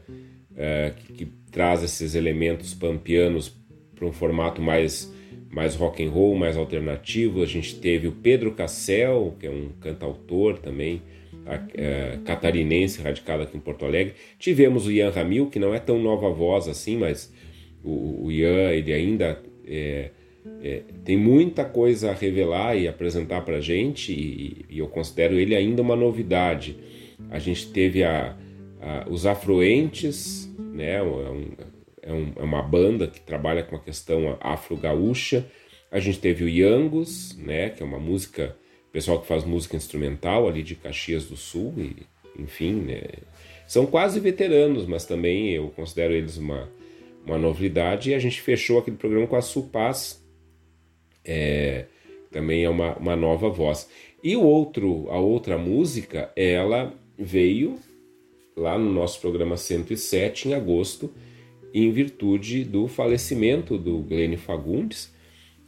é, que, que traz esses elementos pampianos para um formato mais mais rock and roll, mais alternativo. A gente teve o Pedro Cassel, que é um cantautor também, é, catarinense, radicado aqui em Porto Alegre. Tivemos o Ian Ramil, que não é tão nova voz assim, mas o, o Ian ele ainda é, é, tem muita coisa a revelar e apresentar para a gente, e, e, eu considero ele ainda uma novidade. A gente teve a, a os Afroentes, né, é um, é, um, é uma banda que trabalha com a questão afro-gaúcha. A gente teve o Yangos, né, que é uma música, pessoal que faz música instrumental ali de Caxias do Sul, e, enfim, né, são quase veteranos, mas também eu considero eles uma, uma novidade. E a gente fechou aquele programa com a Supaz, é, também é uma, uma nova voz. E o outro, a outra música, ela veio lá no nosso programa 107 em agosto em virtude do falecimento do Glênio Fagundes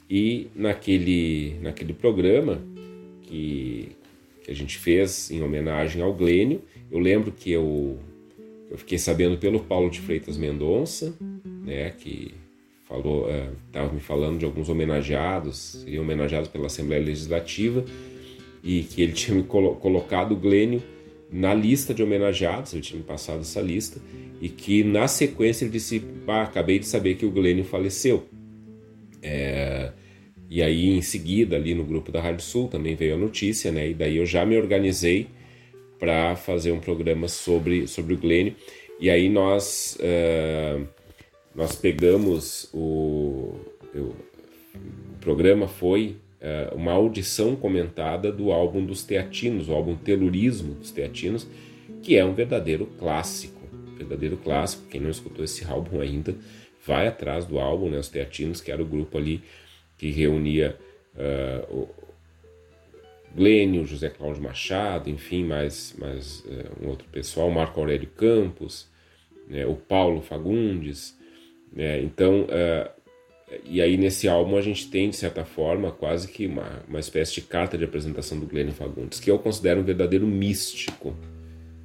e naquele, naquele programa que, que a gente fez em homenagem ao Glênio, eu lembro que eu, eu fiquei sabendo pelo Paulo de Freitas Mendonça, né, que falou, estava é, me falando de alguns homenageados, seriam homenageados pela Assembleia Legislativa, e que ele tinha me colo colocado o Glênio na lista de homenageados, ele tinha me passado essa lista, e que na sequência ele disse: Pá, acabei de saber que o Glênio faleceu. É, e aí, em seguida, ali no grupo da Rádio Sul também veio a notícia, né? E daí eu já me organizei para fazer um programa sobre, sobre o Glênio. E aí nós, uh, nós pegamos o, o programa foi uh, uma audição comentada do álbum dos Teatinos, o álbum Telurismo dos Teatinos, que é um verdadeiro clássico, verdadeiro clássico. Quem não escutou esse álbum ainda, vai atrás do álbum, né? Os Teatinos, que era o grupo ali que reunia uh, o Glênio, José Cláudio Machado, enfim, mais, mais uh, um outro pessoal, Marco Aurélio Campos, né? o Paulo Fagundes. Né? Então, uh, e aí nesse álbum a gente tem, de certa forma, quase que uma, uma espécie de carta de apresentação do Glênio Fagundes, que eu considero um verdadeiro místico,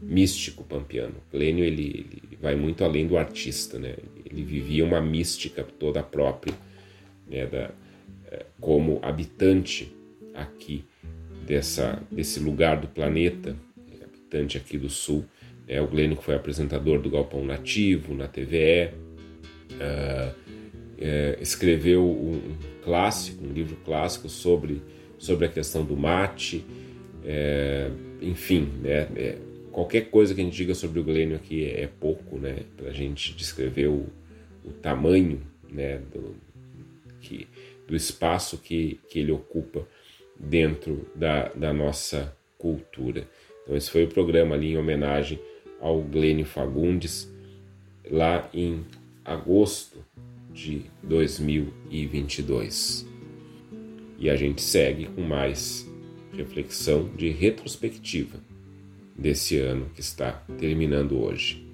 místico pampiano. Glênio, ele, ele vai muito além do artista, né? Ele vivia uma mística toda própria, né? Da, como habitante aqui dessa, desse lugar do planeta, habitante aqui do Sul. É, o Glênio foi apresentador do Galpão Nativo na TVE, uh, ah, é, escreveu um clássico, um livro clássico sobre, sobre a questão do mate, é, enfim, né, qualquer coisa que a gente diga sobre o Glênio aqui é, é pouco, né, para a gente descrever o, o tamanho, né, do, que, do espaço que, que ele ocupa dentro da, da nossa cultura. Então esse foi o programa ali em homenagem ao Glênio Fagundes, lá em agosto de 2022. E a gente segue com mais reflexão de retrospectiva desse ano que está terminando hoje.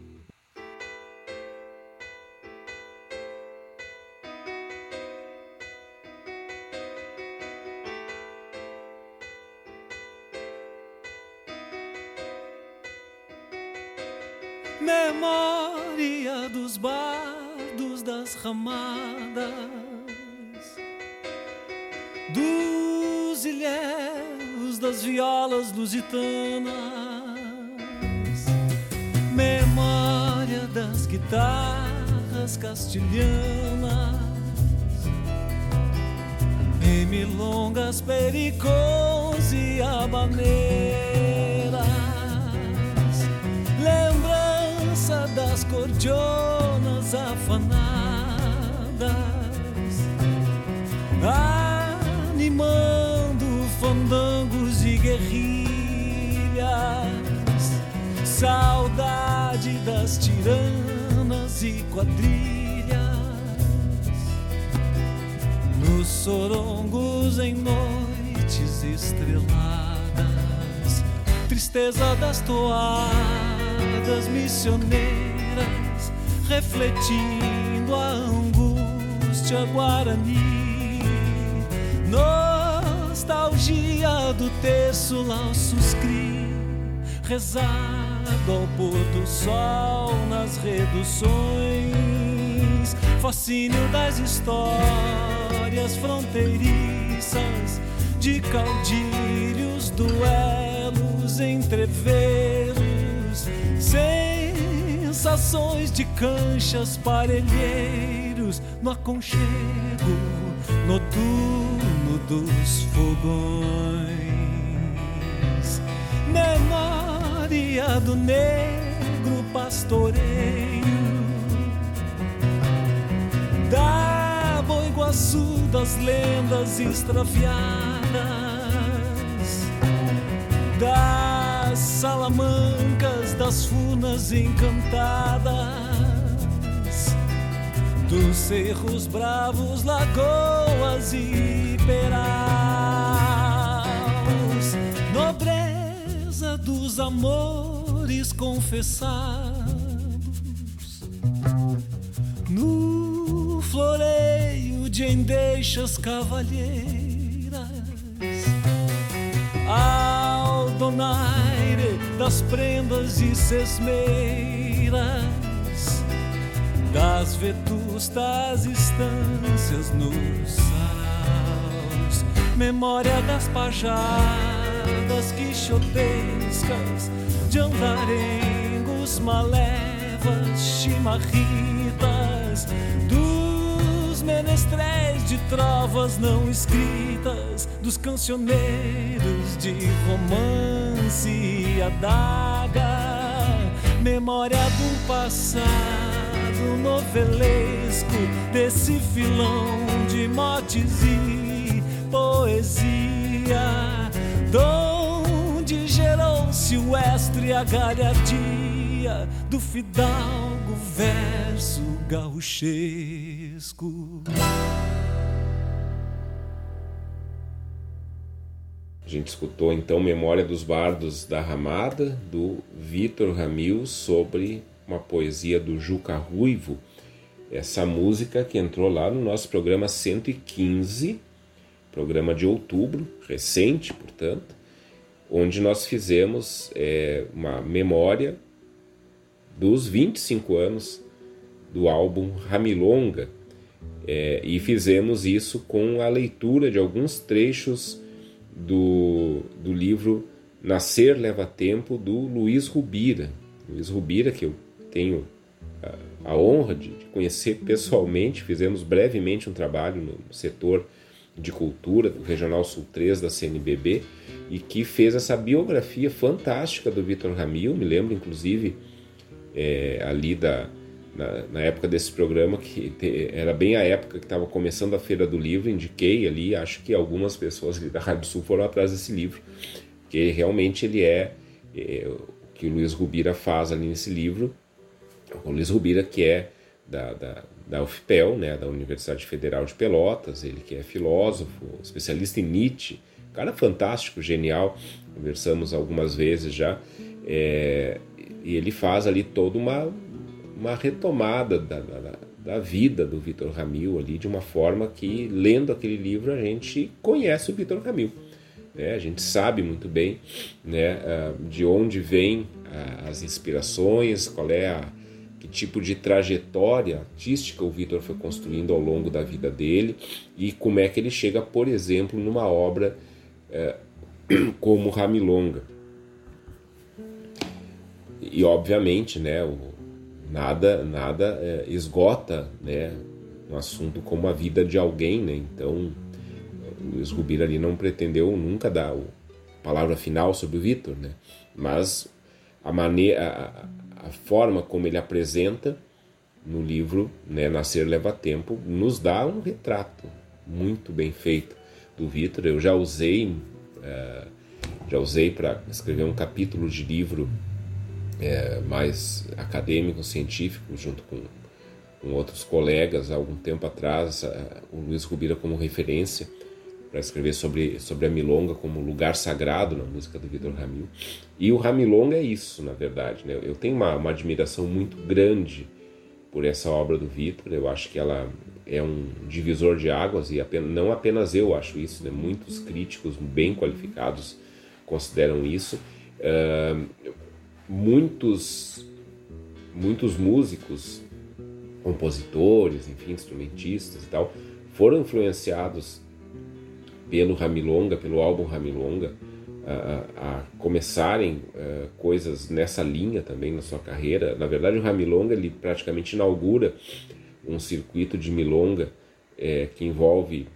Bardos das ramadas, dos ilhéus das violas lusitanas, memória das guitarras castilhanas, em milongas, pericons e habaneiras das cordionas afanadas, animando fandangos e guerrilhas, saudade das tiranas e quadrilhas, nos sorongos em noites estreladas, tristeza das toalhas das missioneiras, refletindo a angústia guarani. Nostalgia do terço laços cri, rezado ao pôr do sol nas reduções, fascínio das histórias fronteiriças de caudilhos, duelos, entreveros sensações de canchas, parelheiros no aconchego noturno dos fogões. Memória do negro pastoreio da Boa Iguaçu das lendas extraviadas. Da das salamancas, das funas encantadas, dos cerros bravos, lagoas e peraus, nobreza dos amores confessados, no floreio de endeixas cavalheiras. Ao donaire das prendas e sesmeiras, das vetustas estâncias nos saraus, memória das pajadas quixotescas de andarengos, malevas, chimarritas, dos menestréis de trovas não escritas, dos cancioneiros de romance e adaga, memória do passado novelesco, desse filão de motes e poesia, donde gerou-se o estre a galhardia do fidalgo verso gauchesco. A gente escutou então Memória dos Bardos da Ramada, do Vitor Ramil, sobre uma poesia do Juca Ruivo. Essa música que entrou lá no nosso programa 115, programa de outubro, recente, portanto, onde nós fizemos é, uma memória dos 25 anos do álbum Ramilonga. É, e fizemos isso com a leitura de alguns trechos do, do livro Nascer Leva Tempo, do Luiz Rubira. Luiz Rubira, que eu tenho a, a honra de, de, conhecer pessoalmente, fizemos brevemente um trabalho no setor de cultura do Regional Sul 3 da CNBB e que fez essa biografia fantástica do Vitor Ramil. Me lembro, inclusive, é, ali da, na, na, época desse programa, que te, era bem a época que estava começando a Feira do Livro, indiquei ali, acho que algumas pessoas da Rádio Sul foram atrás desse livro, que realmente ele é, é o que o Luiz Rubira faz ali nesse livro, o Luiz Rubira que é da, da, da UFPEL, né, da Universidade Federal de Pelotas, ele que é filósofo, especialista em Nietzsche, cara fantástico, genial, conversamos algumas vezes já, é, e ele faz ali toda uma, uma retomada da, da, da vida do Vitor Ramil ali, de uma forma que, lendo aquele livro, a gente conhece o Vitor Ramil. Né? A gente sabe muito bem né, ah, de onde vêm ah, as inspirações, qual é a, que tipo de trajetória artística o Vitor foi construindo ao longo da vida dele e como é que ele chega, por exemplo, numa obra é, como Ramilonga. E obviamente, né, o, nada nada é, esgota, né, um assunto como a vida de alguém, né? Então, o Luiz ali não pretendeu nunca dar a palavra final sobre o Vitor, né? Mas a maneira a forma como ele apresenta no livro né, Nascer Leva Tempo nos dá um retrato muito bem feito do Vitor. Eu já usei uh, já usei para escrever um capítulo de livro é, mais acadêmico, científico, junto com, com, outros colegas há algum tempo atrás, o Luiz Rubira como referência para escrever sobre, sobre a milonga como lugar sagrado na música do Vitor Ramil. E o Ramilonga é isso, na verdade. Né? Eu tenho uma, uma admiração muito grande por essa obra do Vitor. Eu acho que ela é um divisor de águas e apenas, não apenas eu acho isso, né? muitos críticos bem qualificados consideram isso. Uh, muitos, muitos músicos, compositores, enfim, instrumentistas e tal, foram influenciados pelo Ramilonga, pelo álbum Ramilonga, a, a começarem uh, coisas nessa linha também na sua carreira. Na verdade, o Ramilonga ele praticamente inaugura um circuito de milonga é, que envolve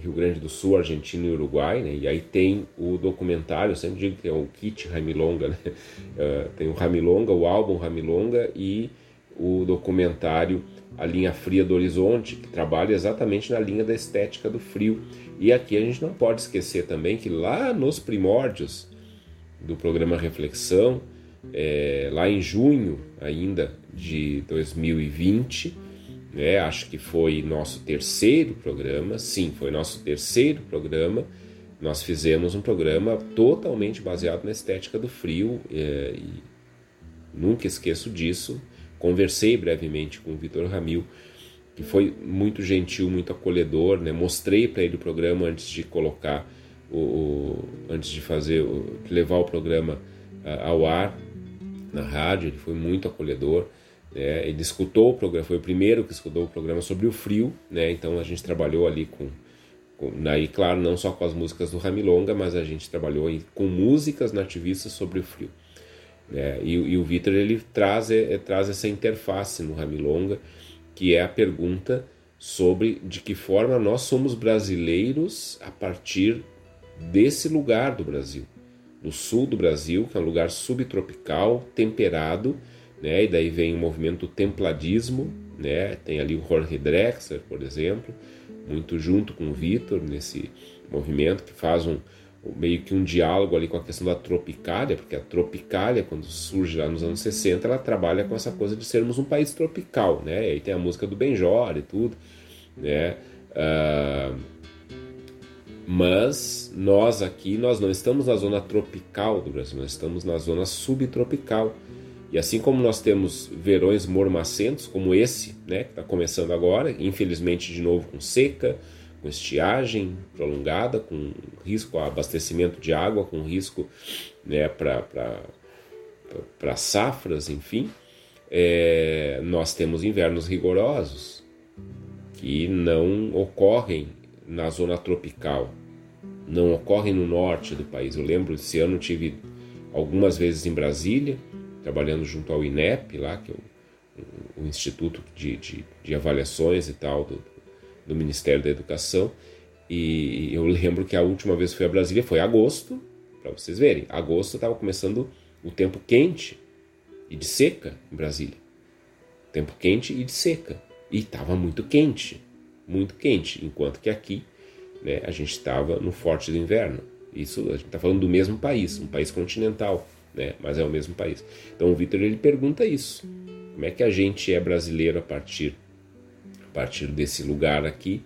Rio Grande do Sul, Argentina e Uruguai, né? E aí tem o documentário, eu sempre digo que é o kit Ramilonga, né? Uh, tem o Ramilonga, o álbum Ramilonga e o documentário A Linha Fria do Horizonte, que trabalha exatamente na linha da estética do frio. E aqui a gente não pode esquecer também que lá nos primórdios do programa Reflexão, é, lá em junho ainda de 2020, né, acho que foi nosso terceiro programa, sim, foi nosso terceiro programa. Nós fizemos um programa totalmente baseado na estética do frio é, e nunca esqueço disso. Conversei brevemente com o Vitor Ramil que foi muito gentil, muito acolhedor, né? Mostrei para ele o programa antes de colocar o, o antes de fazer o, levar o programa uh, ao ar na rádio, ele foi muito acolhedor. Né? Ele escutou o programa, foi o primeiro que escutou o programa sobre o frio, né? Então a gente trabalhou ali com Aí, claro, não só com as músicas do Ramilonga, mas a gente trabalhou com músicas nativistas sobre o frio. Né? E, e, o Vitor ele traz, é, traz essa interface no Ramilonga, que é a pergunta sobre de que forma nós somos brasileiros a partir desse lugar do Brasil, do sul do Brasil, que é um lugar subtropical, temperado, né? E daí vem o movimento templadismo, né? Tem ali o Jorge Drexler, por exemplo, muito junto com o Vitor nesse movimento que faz um meio que um diálogo ali com a questão da tropicália, porque a tropicália, quando surge lá nos anos 60, ela trabalha com essa coisa de sermos um país tropical, né? E aí tem a música do Benjor e tudo, né? Uh, mas nós aqui, nós não estamos na zona tropical do Brasil, nós estamos na zona subtropical. E assim como nós temos verões mormacentos, como esse, né, que está começando agora, infelizmente de novo com seca, com estiagem prolongada, com risco a abastecimento de água, com risco né, para safras, enfim, é, nós temos invernos rigorosos que não ocorrem na zona tropical, não ocorrem no norte do país. Eu lembro, esse ano tive algumas vezes em Brasília, trabalhando junto ao INEP, lá, que é o, o Instituto de, de, de, Avaliações e tal do, do Ministério da Educação. E eu lembro que a última vez que fui a Brasília foi agosto, para vocês verem. Agosto estava começando o tempo quente e de seca em Brasília. Tempo quente e de seca. E estava muito quente, muito quente, enquanto que aqui né, a gente estava no forte do inverno. Isso a gente está falando do mesmo país, um país continental né? mas é o mesmo país. Então o Vitor ele pergunta isso: como é que a gente é brasileiro a partir, partir desse lugar aqui,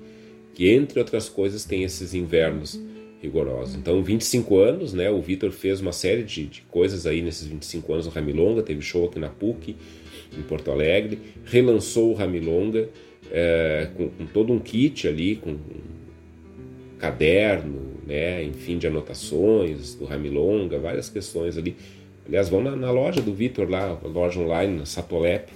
que entre outras coisas tem esses invernos rigorosos. Então 25 anos, né? O Vitor fez uma série de, de coisas aí nesses 25 anos no Ramilonga, teve show aqui na PUC, em Porto Alegre, relançou o Ramilonga é, com, com todo um kit ali, com um caderno, né, enfim, de anotações do Ramilonga, várias questões ali Aliás, vão na, na loja do Vitor lá, loja online, na Satolep,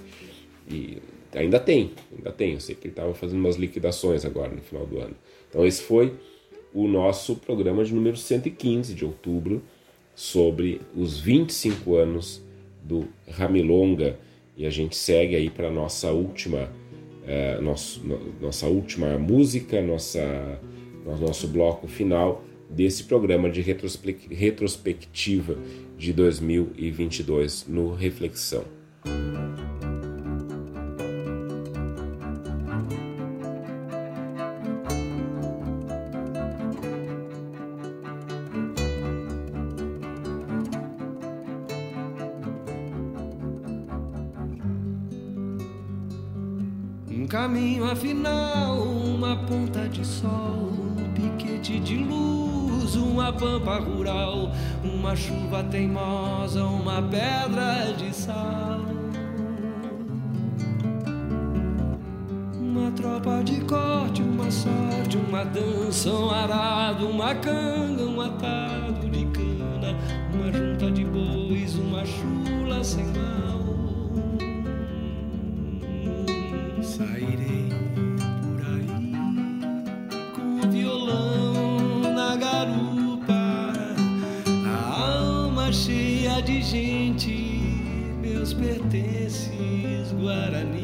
e ainda tem, ainda tem. Eu sei que ele estava fazendo umas liquidações agora no final do ano. Então esse foi o nosso programa de número 115 de outubro sobre os 25 anos do Ramilonga e a gente segue aí para nossa última nosso, no, nossa última música, nossa nosso bloco final desse programa de retrospectiva de 2022 no Reflexão. Caminho afinal, uma ponta de sol, um piquete de luz, uma pampa rural uma chuva teimosa, uma pedra de sal. Uma tropa de corte, uma sorte, uma dança, um arado, uma canga, um atado de cana, uma junta de bois, uma chula sem mal. Guarani.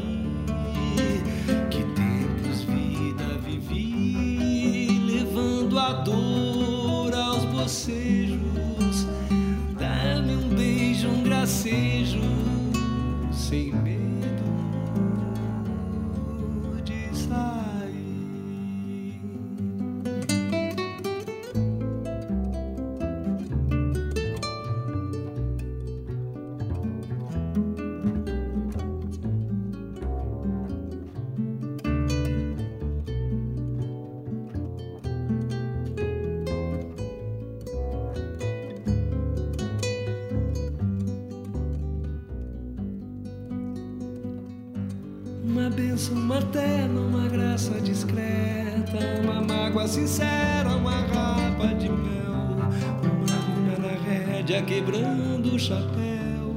benção materna, uma graça discreta, uma mágoa sincera, uma rapa de mel, uma agulha na rédea quebrando o chapéu,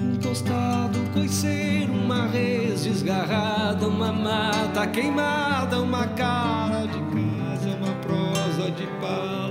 um tostado coiceiro, uma res desgarrada, uma mata queimada, uma cara de casa, uma prosa de paz.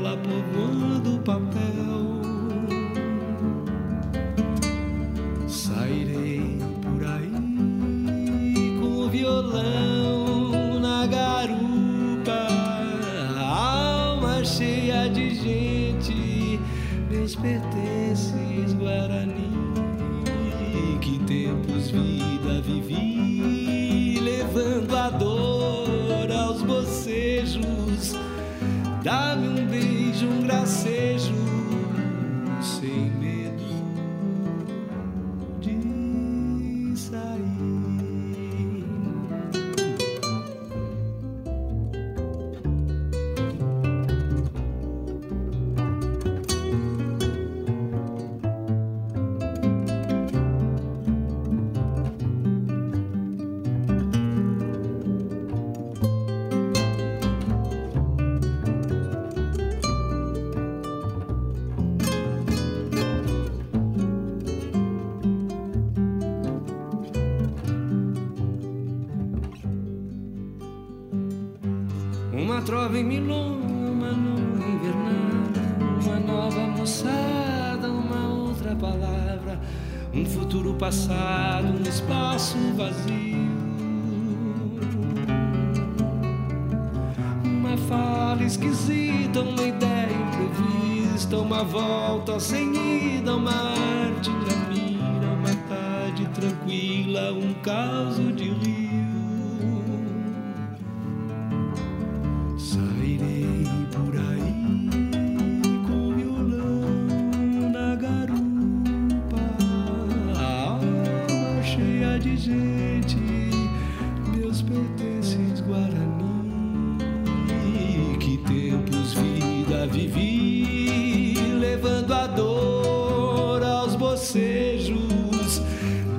Vivi, levando a dor aos bocejos.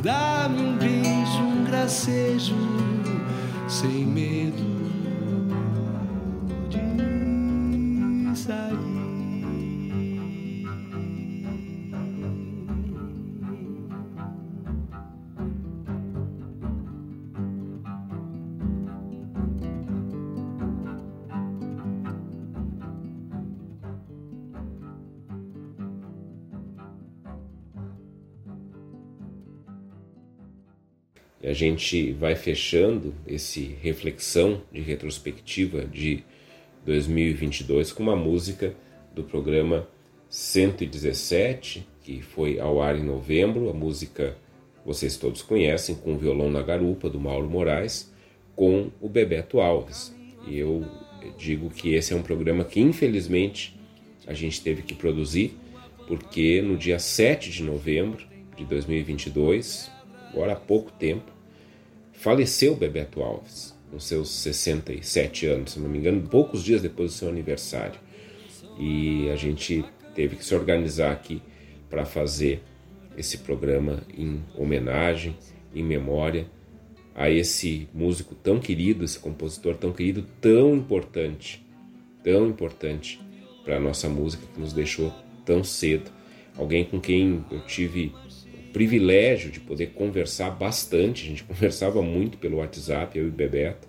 Dá-me um beijo, um gracejo, sem gente vai fechando esse reflexão de retrospectiva de 2022 com uma música do programa 117, que foi ao ar em novembro, a música vocês todos conhecem, com o violão na garupa do Mauro Moraes, com o Bebeto Alves. E eu digo que esse é um programa que infelizmente a gente teve que produzir, porque no dia 7 de novembro de 2022, agora há pouco tempo, faleceu Bebeto Alves, com seus 67 anos, se não me engano, poucos dias depois do seu aniversário. E a gente teve que se organizar aqui para fazer esse programa em homenagem, em memória a esse músico tão querido, esse compositor tão querido, tão importante, tão importante para a nossa música que nos deixou tão cedo. Alguém com quem eu tive privilégio de poder conversar bastante, a gente conversava muito pelo WhatsApp, eu e Bebeto,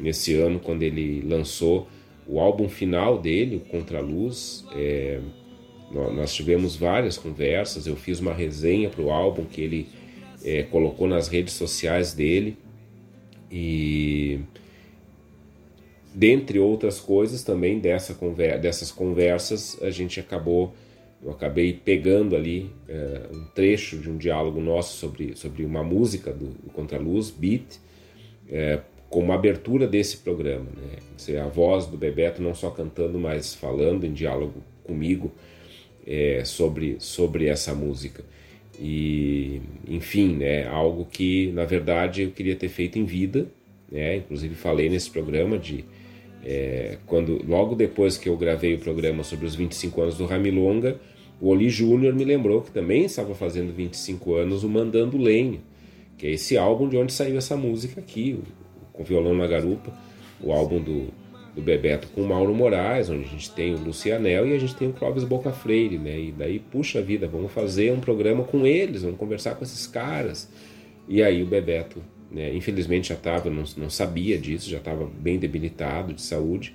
nesse ano, quando ele lançou o álbum final dele, o Contraluz. É, nós tivemos várias conversas, eu fiz uma resenha para o álbum que ele é, colocou nas redes sociais dele. E dentre outras coisas também dessa dessas conversas a gente acabou eu acabei pegando ali é, um trecho de um diálogo nosso sobre, sobre uma música do, do Contraluz, Beat, é, como abertura desse programa. Né? A voz do Bebeto não só cantando, mas falando em diálogo comigo é, sobre, sobre essa música. E, enfim, né, algo que na verdade eu queria ter feito em vida, né? inclusive falei nesse programa de é, quando logo depois que eu gravei o programa sobre os 25 anos do Ramilonga, o Oli Júnior me lembrou que também estava fazendo 25 anos o Mandando Lenha, que é esse álbum de onde saiu essa música aqui, com violão na garupa, o álbum do, do Bebeto com o Mauro Moraes, onde a gente tem o Lucianel e a gente tem o Clóvis Boca Freire, né? E daí, puxa vida, vamos fazer um programa com eles, vamos conversar com esses caras. E aí o Bebeto né? infelizmente já estava, não, não sabia disso, já estava bem debilitado de saúde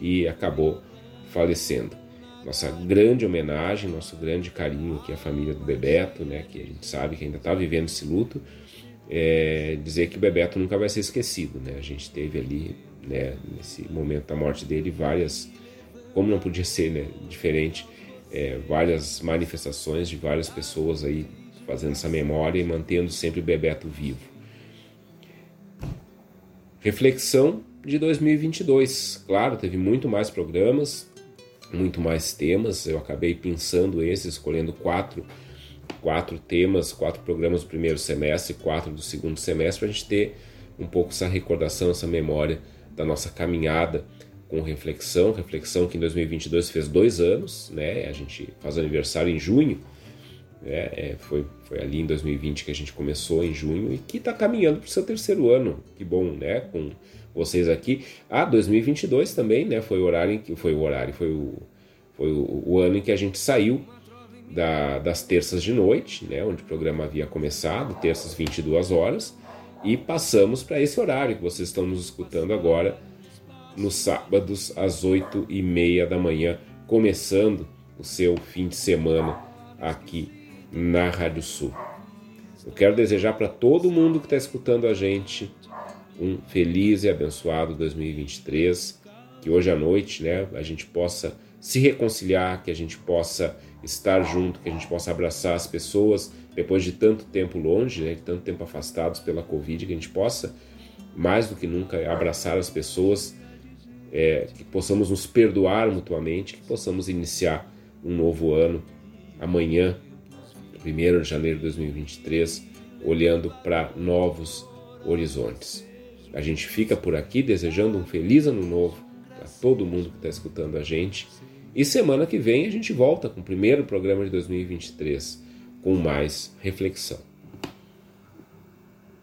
e acabou falecendo. Nossa grande homenagem, nosso grande carinho aqui à família do Bebeto, né? que a gente sabe que ainda está vivendo esse luto, é dizer que o Bebeto nunca vai ser esquecido. Né? A gente teve ali, né, nesse momento da morte dele, várias, como não podia ser né, diferente, é, várias manifestações de várias pessoas aí fazendo essa memória e mantendo sempre o Bebeto vivo. Reflexão de 2022. Claro, teve muito mais programas, muito mais temas. Eu acabei pensando esses, escolhendo quatro, quatro temas, quatro programas do primeiro semestre, quatro do segundo semestre, para a gente ter um pouco essa recordação, essa memória da nossa caminhada com reflexão. Reflexão que em 2022 fez dois anos, né? A gente faz aniversário em junho. Né? É, foi, foi ali em 2020 que a gente começou em junho e que está caminhando para o seu terceiro ano. Que bom, né? Com vocês aqui. Ah, 2022 também, né? Foi o horário em que foi o horário, foi o, foi o, o ano em que a gente saiu da, das terças de noite, né? Onde o programa havia começado, terças 22 horas, e passamos para esse horário que vocês estão nos escutando agora, nos sábados às 8 e meia da manhã, começando o seu fim de semana aqui na Rádio Sul. Eu quero desejar para todo mundo que está escutando a gente um feliz e abençoado 2023, que hoje à noite, né, a gente possa se reconciliar, que a gente possa estar junto, que a gente possa abraçar as pessoas depois de tanto tempo longe, né, de tanto tempo afastados pela Covid, que a gente possa mais do que nunca abraçar as pessoas, é, que possamos nos perdoar mutuamente, que possamos iniciar um novo ano amanhã, 1 de janeiro de 2023, olhando para novos horizontes. A gente fica por aqui desejando um feliz ano novo a todo mundo que está escutando a gente. E semana que vem a gente volta com o primeiro programa de 2023 com mais reflexão.